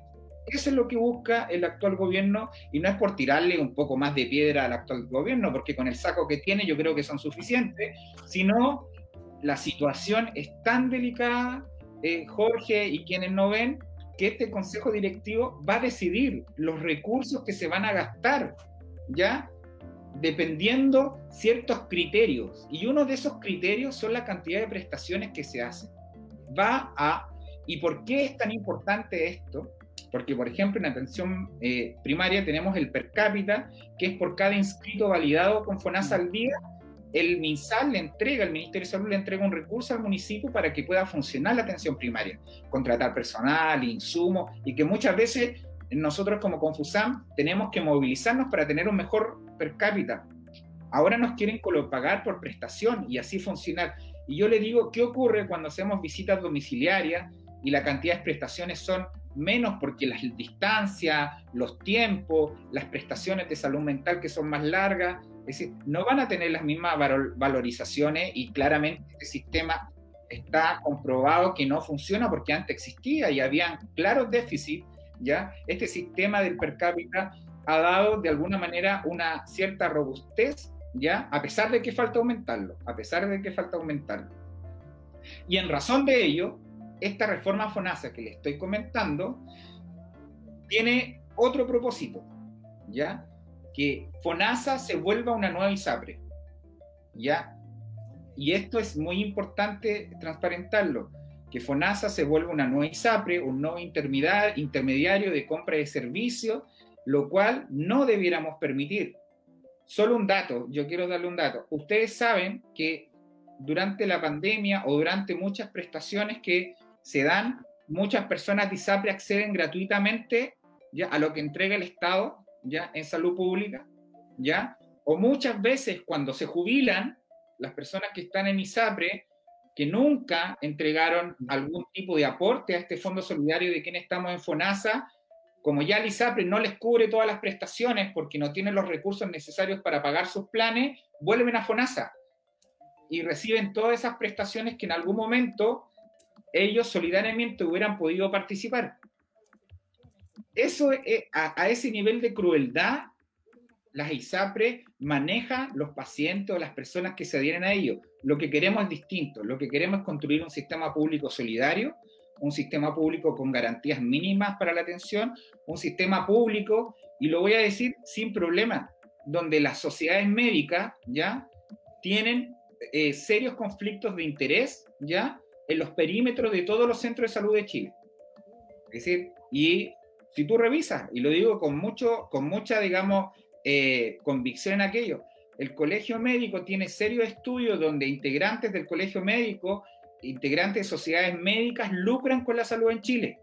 B: Eso es lo que busca el actual gobierno y no es por tirarle un poco más de piedra al actual gobierno, porque con el saco que tiene yo creo que son suficientes, sino la situación es tan delicada, eh, Jorge y quienes no ven, que este consejo directivo va a decidir los recursos que se van a gastar, ¿ya? Dependiendo ciertos criterios. Y uno de esos criterios son la cantidad de prestaciones que se hacen. Va a... ¿Y por qué es tan importante esto? Porque, por ejemplo, en atención eh, primaria tenemos el per cápita, que es por cada inscrito validado con FONASA al día, el MinSal le entrega, el Ministerio de Salud le entrega un recurso al municipio para que pueda funcionar la atención primaria, contratar personal, insumos, y que muchas veces nosotros como Confusam tenemos que movilizarnos para tener un mejor per cápita. Ahora nos quieren pagar por prestación y así funcionar. Y yo le digo, ¿qué ocurre cuando hacemos visitas domiciliarias y la cantidad de prestaciones son menos porque las distancias, los tiempos, las prestaciones de salud mental que son más largas, es decir, no van a tener las mismas valorizaciones y claramente este sistema está comprobado que no funciona porque antes existía y habían claros déficits, ¿ya? Este sistema del per cápita ha dado de alguna manera una cierta robustez, ¿ya? A pesar de que falta aumentarlo, a pesar de que falta aumentarlo. Y en razón de ello, esta reforma FONASA que le estoy comentando tiene otro propósito, ¿ya? Que FONASA se vuelva una nueva ISAPRE, ¿ya? Y esto es muy importante transparentarlo, que FONASA se vuelva una nueva ISAPRE, un nuevo intermediario de compra de servicios, lo cual no debiéramos permitir. Solo un dato, yo quiero darle un dato. Ustedes saben que durante la pandemia o durante muchas prestaciones que se dan, muchas personas de ISAPRE acceden gratuitamente ¿ya? a lo que entrega el Estado ¿ya? en salud pública, ¿ya? o muchas veces cuando se jubilan, las personas que están en ISAPRE, que nunca entregaron algún tipo de aporte a este fondo solidario de quien estamos en FONASA, como ya el ISAPRE no les cubre todas las prestaciones porque no tienen los recursos necesarios para pagar sus planes, vuelven a FONASA y reciben todas esas prestaciones que en algún momento ellos solidariamente hubieran podido participar. Eso, a, ese nivel de crueldad, las ISAPRE maneja los pacientes o las personas que se adhieren a ellos. Lo que queremos es distinto. Lo que queremos es construir un sistema público solidario, un sistema público con garantías mínimas para la atención, un sistema público, y lo voy a decir sin problema, donde las sociedades médicas ya tienen eh, serios conflictos de interés, ya en los perímetros de todos los centros de salud de Chile. Es decir, y si tú revisas, y lo digo con, mucho, con mucha, digamos, eh, convicción en aquello, el colegio médico tiene serios estudios donde integrantes del colegio médico, integrantes de sociedades médicas, lucran con la salud en Chile.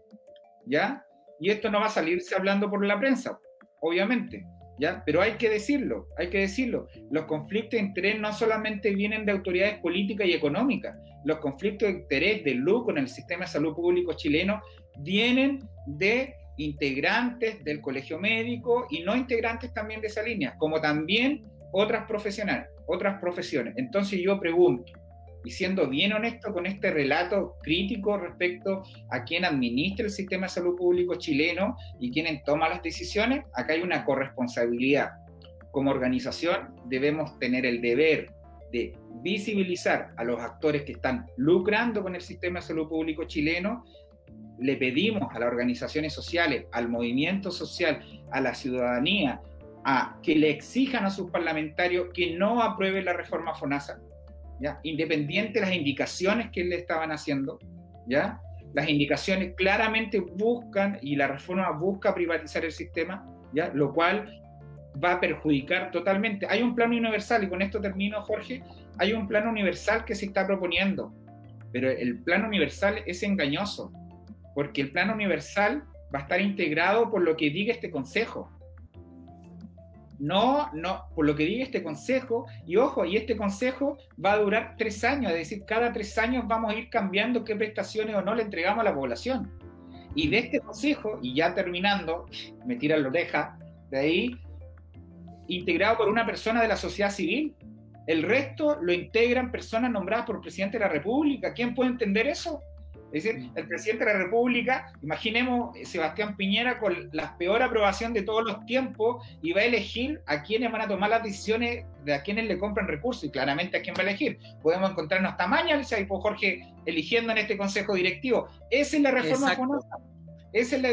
B: ¿Ya? Y esto no va a salirse hablando por la prensa, obviamente. Pero hay que decirlo, hay que decirlo. Los conflictos de interés no solamente vienen de autoridades políticas y económicas, los conflictos de interés, de lucro en el sistema de salud público chileno vienen de integrantes del colegio médico y no integrantes también de esa línea, como también otras profesionales, otras profesiones. Entonces yo pregunto, y siendo bien honesto con este relato crítico respecto a quien administra el sistema de salud público chileno y quien toma las decisiones, acá hay una corresponsabilidad. Como organización debemos tener el deber de visibilizar a los actores que están lucrando con el sistema de salud público chileno. Le pedimos a las organizaciones sociales, al movimiento social, a la ciudadanía, a que le exijan a sus parlamentarios que no aprueben la reforma FONASA, ¿ya? independiente de las indicaciones que le estaban haciendo, ¿ya? Las indicaciones claramente buscan y la reforma busca privatizar el sistema, ¿ya? Lo cual va a perjudicar totalmente. Hay un plano universal, y con esto termino, Jorge, hay un plano universal que se está proponiendo, pero el plano universal es engañoso, porque el plano universal va a estar integrado por lo que diga este consejo. No, no, por lo que diga este consejo, y ojo, y este consejo va a durar tres años, es decir, cada tres años vamos a ir cambiando qué prestaciones o no le entregamos a la población. Y de este consejo, y ya terminando, me tira la oreja, de ahí, integrado por una persona de la sociedad civil, el resto lo integran personas nombradas por el presidente de la República. ¿Quién puede entender eso? Es decir, el presidente de la República, imaginemos Sebastián Piñera con la peor aprobación de todos los tiempos y va a elegir a quienes van a tomar las decisiones de a quienes le compran recursos y claramente a quién va a elegir. Podemos encontrarnos tamaño, y por Jorge eligiendo en este consejo directivo. Esa es la reforma
A: Esa es la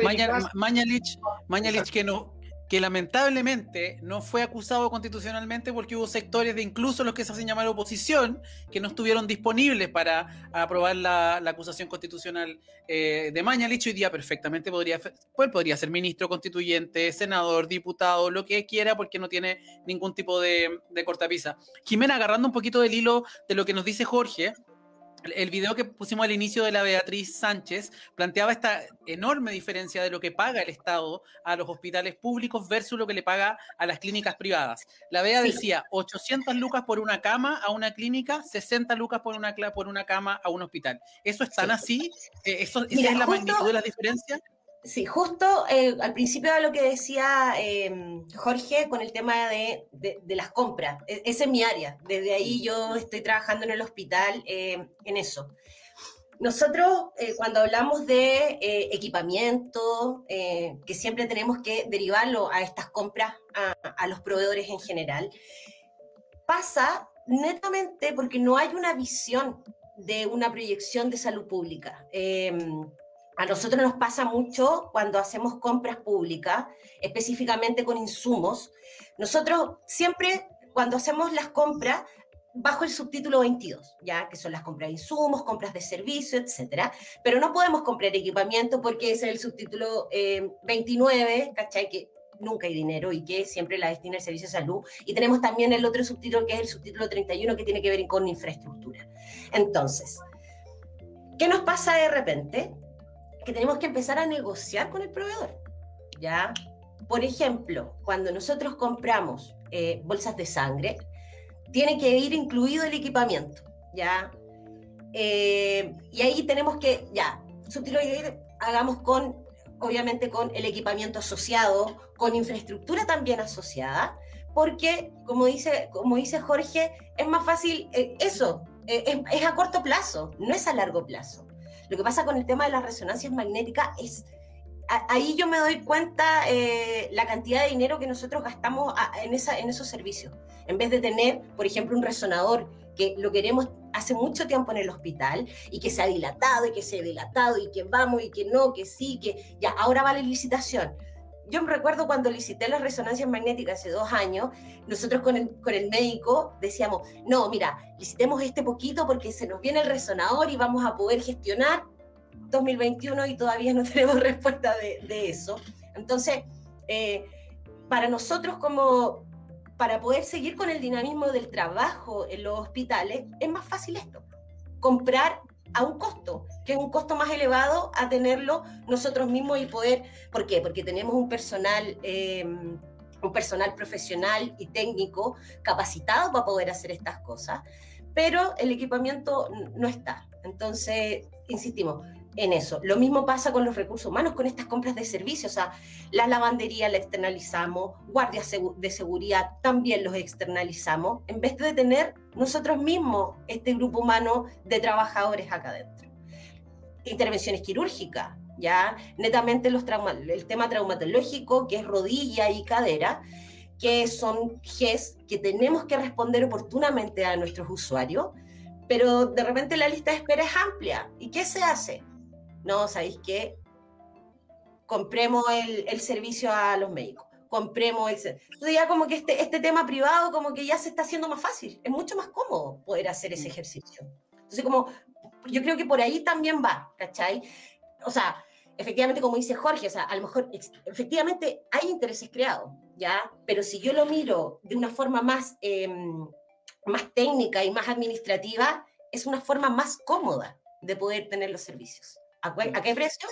A: Mañalich, Mañalich que no, que lamentablemente no fue acusado constitucionalmente porque hubo sectores de incluso los que se hacen llamar oposición que no estuvieron disponibles para aprobar la, acusación constitucional eh, de Mañalich. Hoy día perfectamente podría, pues podría ser ministro constituyente, senador, diputado, lo que quiera porque no tiene ningún tipo de, de cortapisa. Jimena, agarrando un poquito del hilo de lo que nos dice Jorge, el video que pusimos al inicio de la Beatriz Sánchez planteaba esta enorme diferencia de lo que paga el Estado a los hospitales públicos versus lo que le paga a las clínicas privadas. La Bea decía 800 lucas por una cama a una clínica, 60 lucas por una, por una cama a un hospital. ¿Eso es tan así? Eh, ¿Eso, ¿Esa es la magnitud de la diferencia?
C: Sí, justo eh, al principio de lo que decía em, Jorge con el tema de, las compras. E, esa es mi área. Desde ahí yo estoy trabajando en el hospital em, en eso. Nosotros, eh, cuando hablamos de eh, equipamiento, que siempre tenemos que derivarlo a estas compras a, a los proveedores en general, pasa netamente porque no hay una visión de una proyección de salud pública. A nosotros nos pasa mucho cuando hacemos compras públicas, específicamente con insumos. Nosotros siempre, cuando hacemos las compras, bajo el subtítulo 22, ya que son las compras de insumos, compras de servicio, etcétera, pero no podemos comprar equipamiento porque es el subtítulo 29, eh, ¿cachai? Que nunca hay dinero y que siempre la destina el servicio de salud. Y tenemos también el otro subtítulo que es el subtítulo 31 que tiene que ver con infraestructura. Entonces, ¿qué nos pasa de repente? Que tenemos que empezar a negociar con el proveedor. ¿ya? Por ejemplo, cuando nosotros compramos eh, bolsas de sangre, tiene que ir incluido el equipamiento. ¿ya? Eh, y ahí tenemos que, ya, subtitular hagamos con, obviamente, con el equipamiento asociado, con infraestructura también asociada, porque, como dice, como dice Jorge, es más fácil eh, eso, es a corto plazo, no es a largo plazo. Lo que pasa con el tema de las resonancias magnéticas es, ahí yo me doy cuenta eh, la cantidad de dinero que nosotros gastamos en, esa, en esos servicios. En vez de tener, por ejemplo, un resonador que lo queremos hace mucho tiempo en el hospital y que se ha dilatado y que se ha dilatado y que vamos y que no, que sí, que ya, ahora va la licitación yo me recuerdo cuando licité las resonancias magnéticas hace dos años, nosotros con el, con el médico decíamos, no, mira, licitemos este poquito porque se nos viene el resonador y vamos a poder gestionar 2021 y todavía no tenemos respuesta de, eso. Entonces, eh, para nosotros como, para poder seguir con el dinamismo del trabajo en los hospitales, es más fácil esto, comprar a un costo, que es un costo más elevado a tenerlo nosotros mismos y poder, ¿por qué? Porque tenemos un personal, eh, un personal profesional y técnico capacitado para poder hacer estas cosas, pero el equipamiento no está. Entonces, insistimos, en eso. Lo mismo pasa con los recursos humanos, con estas compras de servicios. O sea, la lavandería la externalizamos, guardias de seguridad también los externalizamos, en vez de tener nosotros mismos este grupo humano de trabajadores acá adentro. Intervenciones quirúrgicas, ya netamente los el tema traumatológico, que es rodilla y cadera, que son GES que tenemos que responder oportunamente a nuestros usuarios, pero de repente la lista de espera es amplia. ¿Y qué se hace? No, ¿sabéis qué? Compremos el, servicio a los médicos, compremos, Entonces ya como que este, este tema privado como que ya se está haciendo más fácil, es mucho más cómodo poder hacer ese mm. ejercicio. Entonces como, yo creo que por ahí también va, ¿cachai? O sea, efectivamente, como dice Jorge, o sea, a lo mejor efectivamente hay intereses creados, ¿ya? Pero si yo lo miro de una forma más, em, más técnica y más administrativa, es una forma más cómoda de poder tener los servicios. ¿A, qué precio?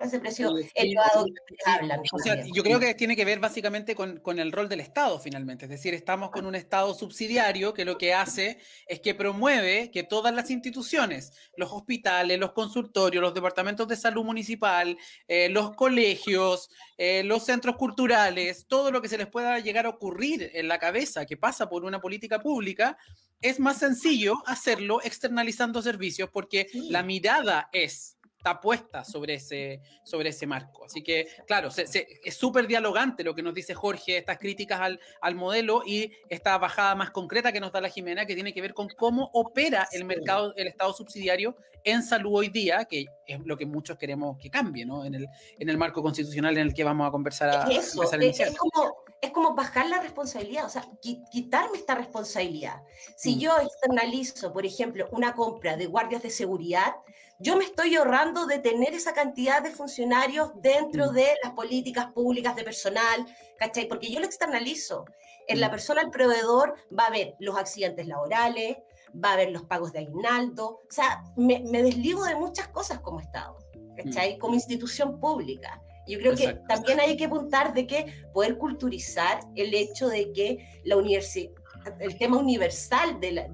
C: ese precio elevado que hablan.
A: O sea, yo creo que tiene que ver básicamente con, con, el rol del Estado finalmente, es decir, estamos con un Estado subsidiario que lo que hace es que promueve que todas las instituciones, los hospitales, los consultorios, los departamentos de salud municipal, eh, los colegios, eh, los centros culturales, todo lo que se les pueda llegar a ocurrir en la cabeza que pasa por una política pública, es más sencillo hacerlo externalizando servicios porque la mirada es está puesta sobre ese, sobre ese marco. Así que, claro, es súper dialogante lo que nos dice Jorge, estas críticas al, al, modelo y esta bajada más concreta que nos da la Jimena, que tiene que ver con cómo opera el mercado, el Estado subsidiario en salud hoy día, que es lo que muchos queremos que cambie, ¿no? En el, en el marco constitucional en el que vamos a conversar. A,
C: Eso, es, como, es como bajar la responsabilidad, o sea, quitarme esta responsabilidad. Si mm. yo externalizo, por ejemplo, una compra de guardias de seguridad, yo me estoy ahorrando de tener esa cantidad de funcionarios dentro mm. de las políticas públicas de personal, ¿cachai? Porque yo lo externalizo. En la mm. persona, el proveedor, va a ver los accidentes laborales, va a ver los pagos de aguinaldo, o sea, me, desligo de muchas cosas como Estado, ¿cachai? Mm. Como institución pública. Yo creo que también hay que apuntar de que poder culturizar el hecho de que la universidad, el tema universal de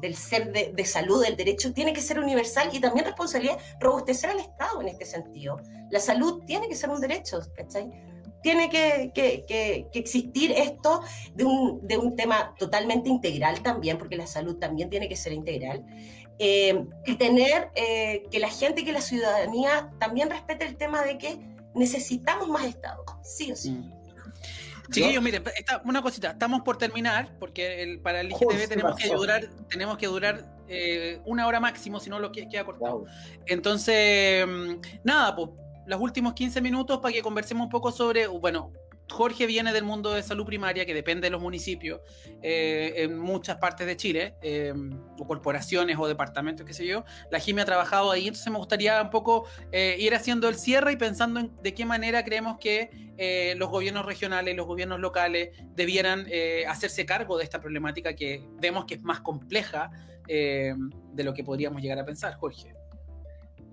C: del, ser de, salud, del derecho, tiene que ser universal y también responsabilidad robustecer al Estado en este sentido. La salud tiene que ser un derecho, ¿cachai? Tiene que, que, existir esto de un, de un, tema totalmente integral también, porque la salud también tiene que ser integral. Eh, y tener eh, que la gente, que la ciudadanía también respete el tema de que necesitamos más Estado, sí o sí. Mm.
A: Chiquillos, miren, una cosita, estamos por terminar, porque el, para el IGTV tenemos que, durar, tenemos que durar eh, una hora máximo, si no lo queda cortado. Entonces, mm, nada, pues, los últimos 15 minutos para que conversemos un poco sobre, bueno, Jorge viene del mundo de salud primaria, que depende de los municipios eh, en muchas partes de Chile, eh, o corporaciones o departamentos, qué sé yo. La Jimmy ha trabajado ahí, entonces me gustaría un poco eh, ir haciendo el cierre y pensando en de qué manera creemos que los gobiernos regionales, los gobiernos locales debieran hacerse cargo de esta problemática que vemos que es más compleja de lo que podríamos llegar a pensar, Jorge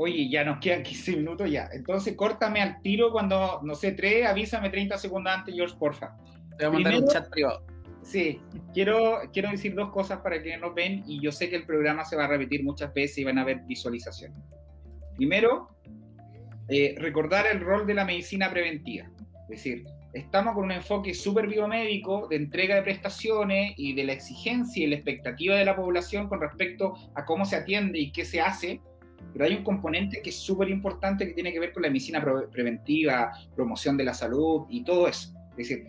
B: oye, ya nos quedan 15 minutos ya. Entonces, córtame al tiro cuando, no sé, tres, avísame 30 segundos antes, George, porfa.
A: Te voy a mandar un chat privado.
B: Sí, quiero, quiero decir dos cosas para que nos ven y yo sé que el programa se va a repetir muchas veces y van a haber visualizaciones. Primero, eh, recordar el rol de la medicina preventiva. Es decir, estamos con un enfoque súper biomédico de entrega de prestaciones y de la exigencia y la expectativa de la población con respecto a cómo se atiende y qué se hace pero hay un componente que es súper importante que tiene que ver con la medicina preventiva, promoción de la salud y todo eso. Es decir,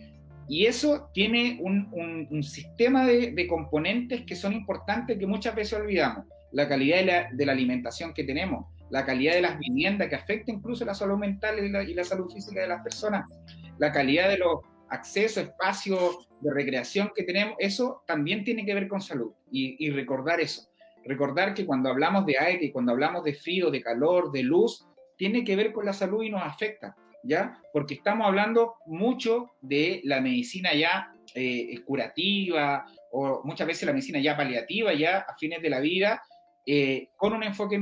B: y eso tiene un, un, sistema de, de, componentes que son importantes que muchas veces olvidamos. La calidad de la, de la, alimentación que tenemos, la calidad de las viviendas que afecta incluso la salud mental y la, y la salud física de las personas, la calidad de los accesos, espacios de recreación que tenemos, eso también tiene que ver con salud y, y recordar eso. Recordar que cuando hablamos de aire, cuando hablamos de frío, de calor, de luz, tiene que ver con la salud y nos afecta, ¿ya? Porque estamos hablando mucho de la medicina ya eh, curativa o muchas veces la medicina ya paliativa, ya a fines de la vida, eh, con un enfoque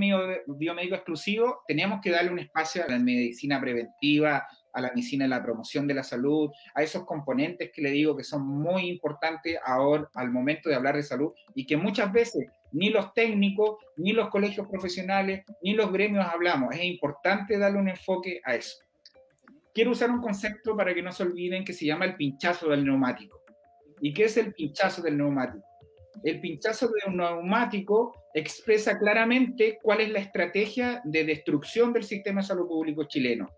B: biomédico exclusivo, tenemos que darle un espacio a la medicina preventiva, a la medicina de la promoción de la salud, a esos componentes que le digo que son muy importantes ahora al momento de hablar de salud y que muchas veces ni los técnicos, ni los colegios profesionales, ni los gremios hablamos. Es importante darle un enfoque a eso. Quiero usar un concepto para que no se olviden que se llama el pinchazo del neumático. ¿Y qué es el pinchazo del neumático? El pinchazo de un neumático expresa claramente cuál es la estrategia de destrucción del sistema de salud público chileno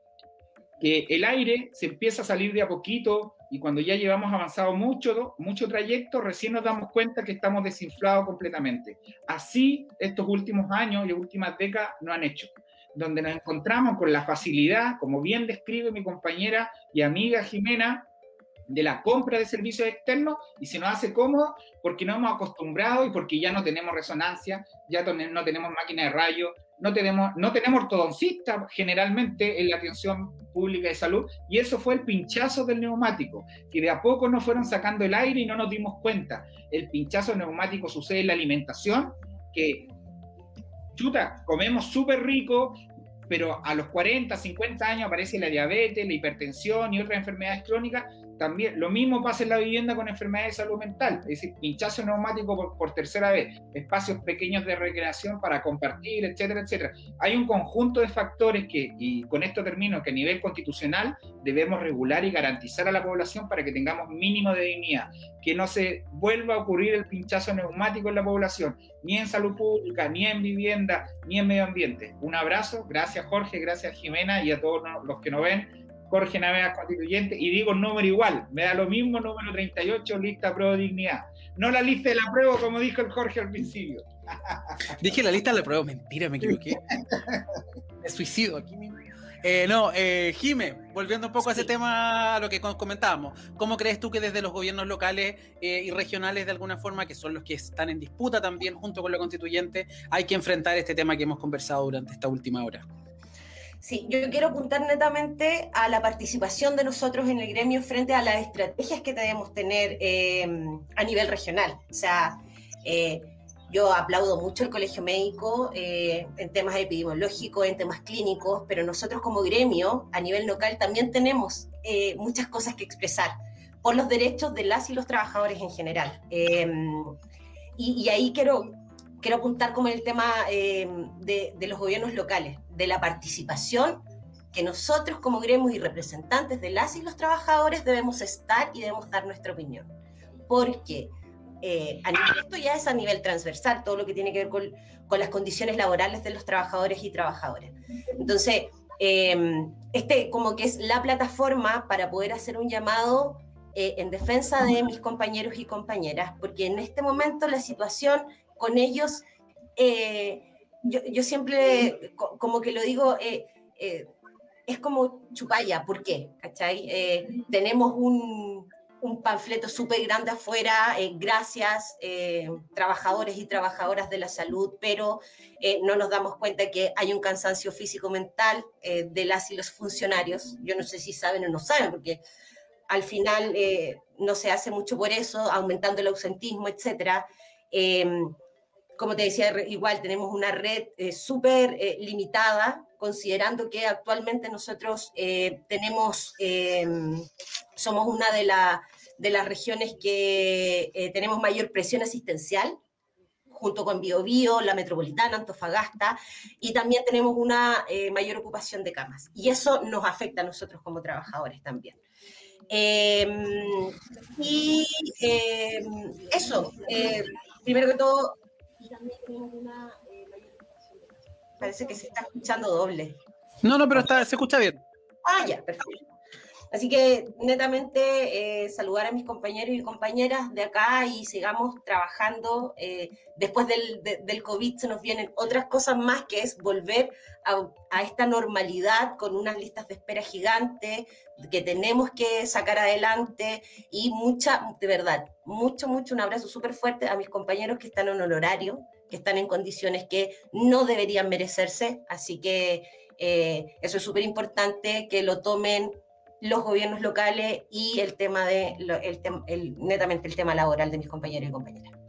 B: que el aire se empieza a salir de a poquito y cuando ya llevamos avanzado mucho, mucho trayecto, recién nos damos cuenta que estamos desinflados completamente. Así estos últimos años y últimas décadas no han hecho, donde nos encontramos con la facilidad, como bien describe mi compañera y amiga Jimena, de la compra de servicios externos y se nos hace cómodo porque no hemos acostumbrado y porque ya no tenemos resonancia, ya no tenemos máquina de rayos, no tenemos, no tenemos ortodoncistas generalmente en la atención pública de salud y eso fue el pinchazo del neumático, que de a poco nos fueron sacando el aire y no nos dimos cuenta. El pinchazo neumático sucede en la alimentación, que chuta, comemos súper rico, pero a los 40, 50 años aparece la diabetes, la hipertensión y otras enfermedades crónicas también lo mismo pasa en la vivienda con enfermedades de salud mental, es decir, pinchazo neumático por, tercera vez, espacios pequeños de recreación para compartir, etcétera, etcétera. Hay un conjunto de factores que, y con esto termino, que a nivel constitucional debemos regular y garantizar a la población para que tengamos mínimo de dignidad, que no se vuelva a ocurrir el pinchazo neumático en la población, ni en salud pública, ni en vivienda, ni en medio ambiente. Un abrazo, gracias Jorge, gracias Jimena y a todos los que nos ven Jorge Navea Constituyente, y digo número igual, me da lo mismo número 38, lista pro dignidad. No la lista de la prueba, como dijo el Jorge al principio.
A: Dije la lista de la prueba, mentira, me equivoqué. me suicido aquí mismo. Eh, no, eh, Jime, volviendo un poco a ese tema, a lo que comentábamos, ¿cómo crees tú que desde los gobiernos locales eh, y regionales, de alguna forma, que son los que están en disputa también junto con la constituyente, hay que enfrentar este tema que hemos conversado durante esta última hora?
C: Sí, yo quiero apuntar netamente a la participación de nosotros en el gremio frente a las estrategias que debemos tener eh, a nivel regional. O sea, eh, yo aplaudo mucho el colegio médico eh, en temas epidemiológicos, en temas clínicos, pero nosotros como gremio a nivel local también tenemos muchas cosas que expresar por los derechos de las y los trabajadores en general. y, ahí quiero quiero apuntar como el tema eh, de, los gobiernos locales, de la participación que nosotros como gremios y representantes de las y los trabajadores debemos estar y debemos dar nuestra opinión. Porque eh, esto ya es a nivel transversal, todo lo que tiene que ver con, las condiciones laborales de los trabajadores y trabajadoras. Entonces, eh, este como que es la plataforma para poder hacer un llamado en defensa de mis compañeros y compañeras, porque en este momento la situación con ellos, eh, yo, siempre como que lo digo, eh, eh, es como chupalla, ¿por qué? tenemos un, panfleto súper grande afuera, gracias trabajadores y trabajadoras de la salud, pero no nos damos cuenta que hay un cansancio físico-mental de las y los funcionarios. Yo no sé si saben o no saben, porque al final no se hace mucho por eso, aumentando el ausentismo, etcétera como te decía, igual tenemos una red eh, súper eh, limitada, considerando que actualmente nosotros eh, tenemos, somos una de, de, las regiones que tenemos mayor presión asistencial, junto con Biobío, la Metropolitana, Antofagasta, y también tenemos una mayor ocupación de camas. Y eso nos afecta a nosotros como trabajadores también. y eso, primero que todo, también tenemos una eh, Parece que se está escuchando doble.
A: No, no, pero está, se escucha bien.
C: Ah, ya, perfecto. Así que netamente eh, saludar a mis compañeros y compañeras de acá y sigamos trabajando. Eh, después del, del, COVID se nos vienen otras cosas más, que es volver a, esta normalidad con unas listas de espera gigantes que tenemos que sacar adelante y mucha, de verdad, mucho, mucho, un abrazo súper fuerte a mis compañeros que están en honorario, que están en condiciones que no deberían merecerse. Así que eh, eso es súper importante que lo tomen los gobiernos locales y el tema de, el, netamente el tema laboral de mis compañeros y compañeras.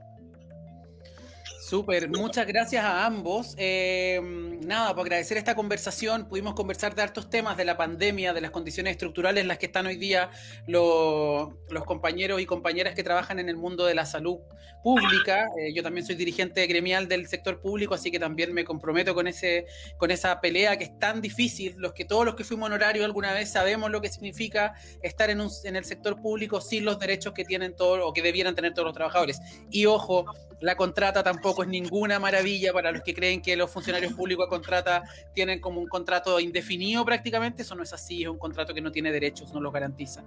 A: Súper, muchas gracias a ambos. Eh, nada, por agradecer esta conversación, pudimos conversar de hartos temas de la pandemia, de las condiciones estructurales en las que están hoy día los, compañeros y compañeras que trabajan en el mundo de la salud pública. Eh, yo también soy dirigente gremial del sector público, así que también me comprometo con, ese, con esa pelea que es tan difícil. Los que todos los que fuimos honorarios alguna vez sabemos lo que significa estar en, un, en el sector público sin los derechos que tienen todos o que debieran tener todos los trabajadores. Y ojo, la contrata tampoco ninguna maravilla para los que creen que los funcionarios públicos a contrata tienen como un contrato indefinido prácticamente. Eso no es así, es un contrato que no tiene derechos, no los garantiza.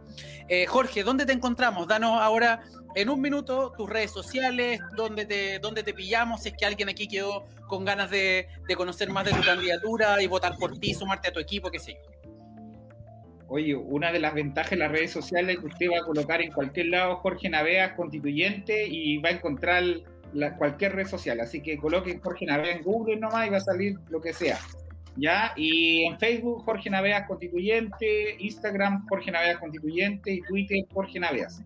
A: Eh, Jorge, ¿dónde te encontramos? Danos ahora en un minuto tus redes sociales, dónde te, dónde te pillamos, si es que alguien aquí quedó con ganas de, conocer más de tu candidatura y votar por ti, sumarte a tu equipo, qué sé yo.
B: Oye, una de las ventajas de las redes sociales es que usted va a colocar en cualquier lado Jorge Naveas constituyente y va a encontrar cualquier red social. Así que coloquen Jorge Navea en Google nomás y va a salir lo que sea. ¿Ya? Y en Facebook, Jorge Naveas Constituyente, Instagram, Jorge Naveas Constituyente y Twitter, Jorge Naveas.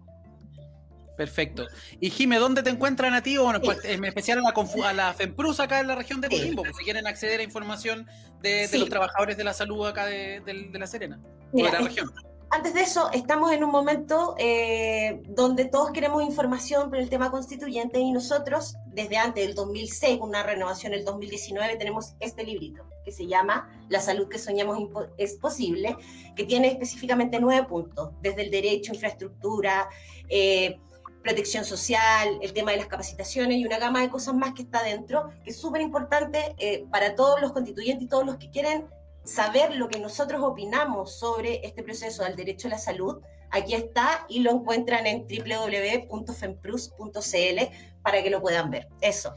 A: Perfecto. Y Jime, ¿dónde te encuentran a ti? Bueno, pues, en especial a la, a la FEMPRUS acá en la región de Coquimbo, si quieren acceder a información de, los trabajadores de la salud acá de, La Serena, de la región.
C: Antes de eso, estamos en un momento eh, donde todos queremos información por el tema constituyente y nosotros, desde antes del 2006, una renovación el 2019, tenemos este librito que se llama La salud que soñamos es posible, que tiene específicamente nueve puntos, desde el derecho, infraestructura, eh, protección social, el tema de las capacitaciones y una gama de cosas más que está dentro, que es súper importante eh, para todos los constituyentes y todos los que quieren saber lo que nosotros opinamos sobre este proceso del derecho a la salud. Aquí está y lo encuentran en www.femprus.cl para que lo puedan ver. Eso.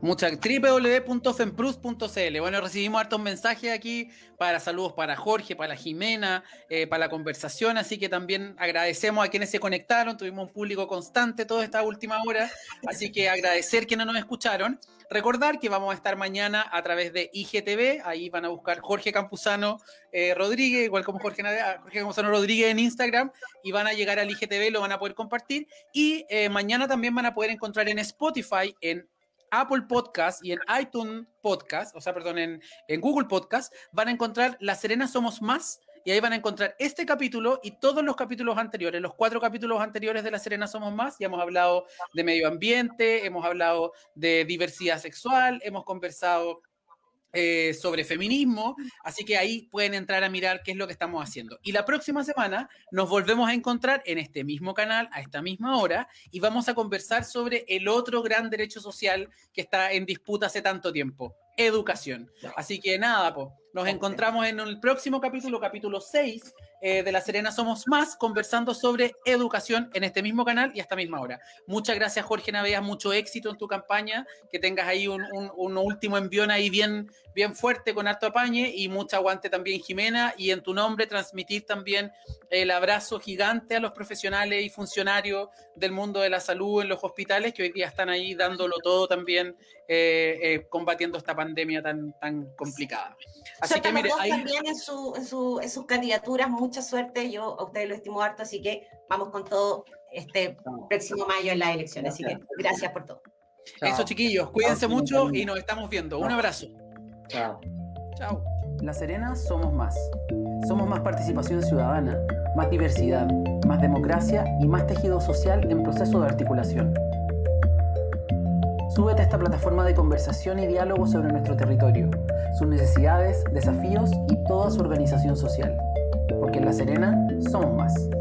A: Muchas www.femprus.cl. Bueno, recibimos hartos mensajes aquí para saludos para Jorge, para Jimena, eh, para la conversación, así que también agradecemos a quienes se conectaron, tuvimos un público constante toda esta última hora, así que agradecer quienes nos escucharon. Recordar que vamos a estar mañana a través de IGTV, ahí van a buscar Jorge Campuzano eh, Rodríguez, igual como Jorge, Jorge, Campuzano Rodríguez en Instagram, y van a llegar al IGTV, lo van a poder compartir, y eh, mañana también van a poder encontrar en Spotify, en Apple Podcast y en iTunes Podcast, o sea, perdón, en, en, Google Podcast, van a encontrar La Serena Somos Más y ahí van a encontrar este capítulo y todos los capítulos anteriores, los cuatro capítulos anteriores de La Serena Somos Más. Ya hemos hablado de medio ambiente, hemos hablado de diversidad sexual, hemos conversado eh, sobre feminismo, así que ahí pueden entrar a mirar qué es lo que estamos haciendo. Y la próxima semana nos volvemos a encontrar en este mismo canal, a esta misma hora, y vamos a conversar sobre el otro gran derecho social que está en disputa hace tanto tiempo, educación. Así que nada, pues, nos encontramos en el próximo capítulo, capítulo 6 eh, de La Serena Somos Más, conversando sobre educación en este mismo canal y a esta misma hora. Muchas gracias, Jorge Naveas, mucho éxito en tu campaña, que tengas ahí un, último envión ahí bien, bien fuerte con harto apañe y mucha aguante también, Jimena, y en tu nombre transmitir también el abrazo gigante a los profesionales y funcionarios del mundo de la salud en los hospitales que hoy día están ahí dándolo todo también, eh, eh, combatiendo esta pandemia tan, tan complicada.
C: Así que mire, ahí... también en, su, en, su, en sus candidaturas mucha suerte, yo a ustedes lo estimo harto, así que vamos con todo este próximo mayo en las elecciones. Así que gracias por todo.
A: Eso, chiquillos, cuídense mucho y nos estamos viendo. Un abrazo.
B: Chao.
A: Chao. La Serena somos más. Somos más participación ciudadana, más diversidad, más democracia y más tejido social en proceso de articulación. Súbete a esta plataforma de conversación y diálogo sobre nuestro territorio, sus necesidades, desafíos y toda su organización social porque en La Serena somos más.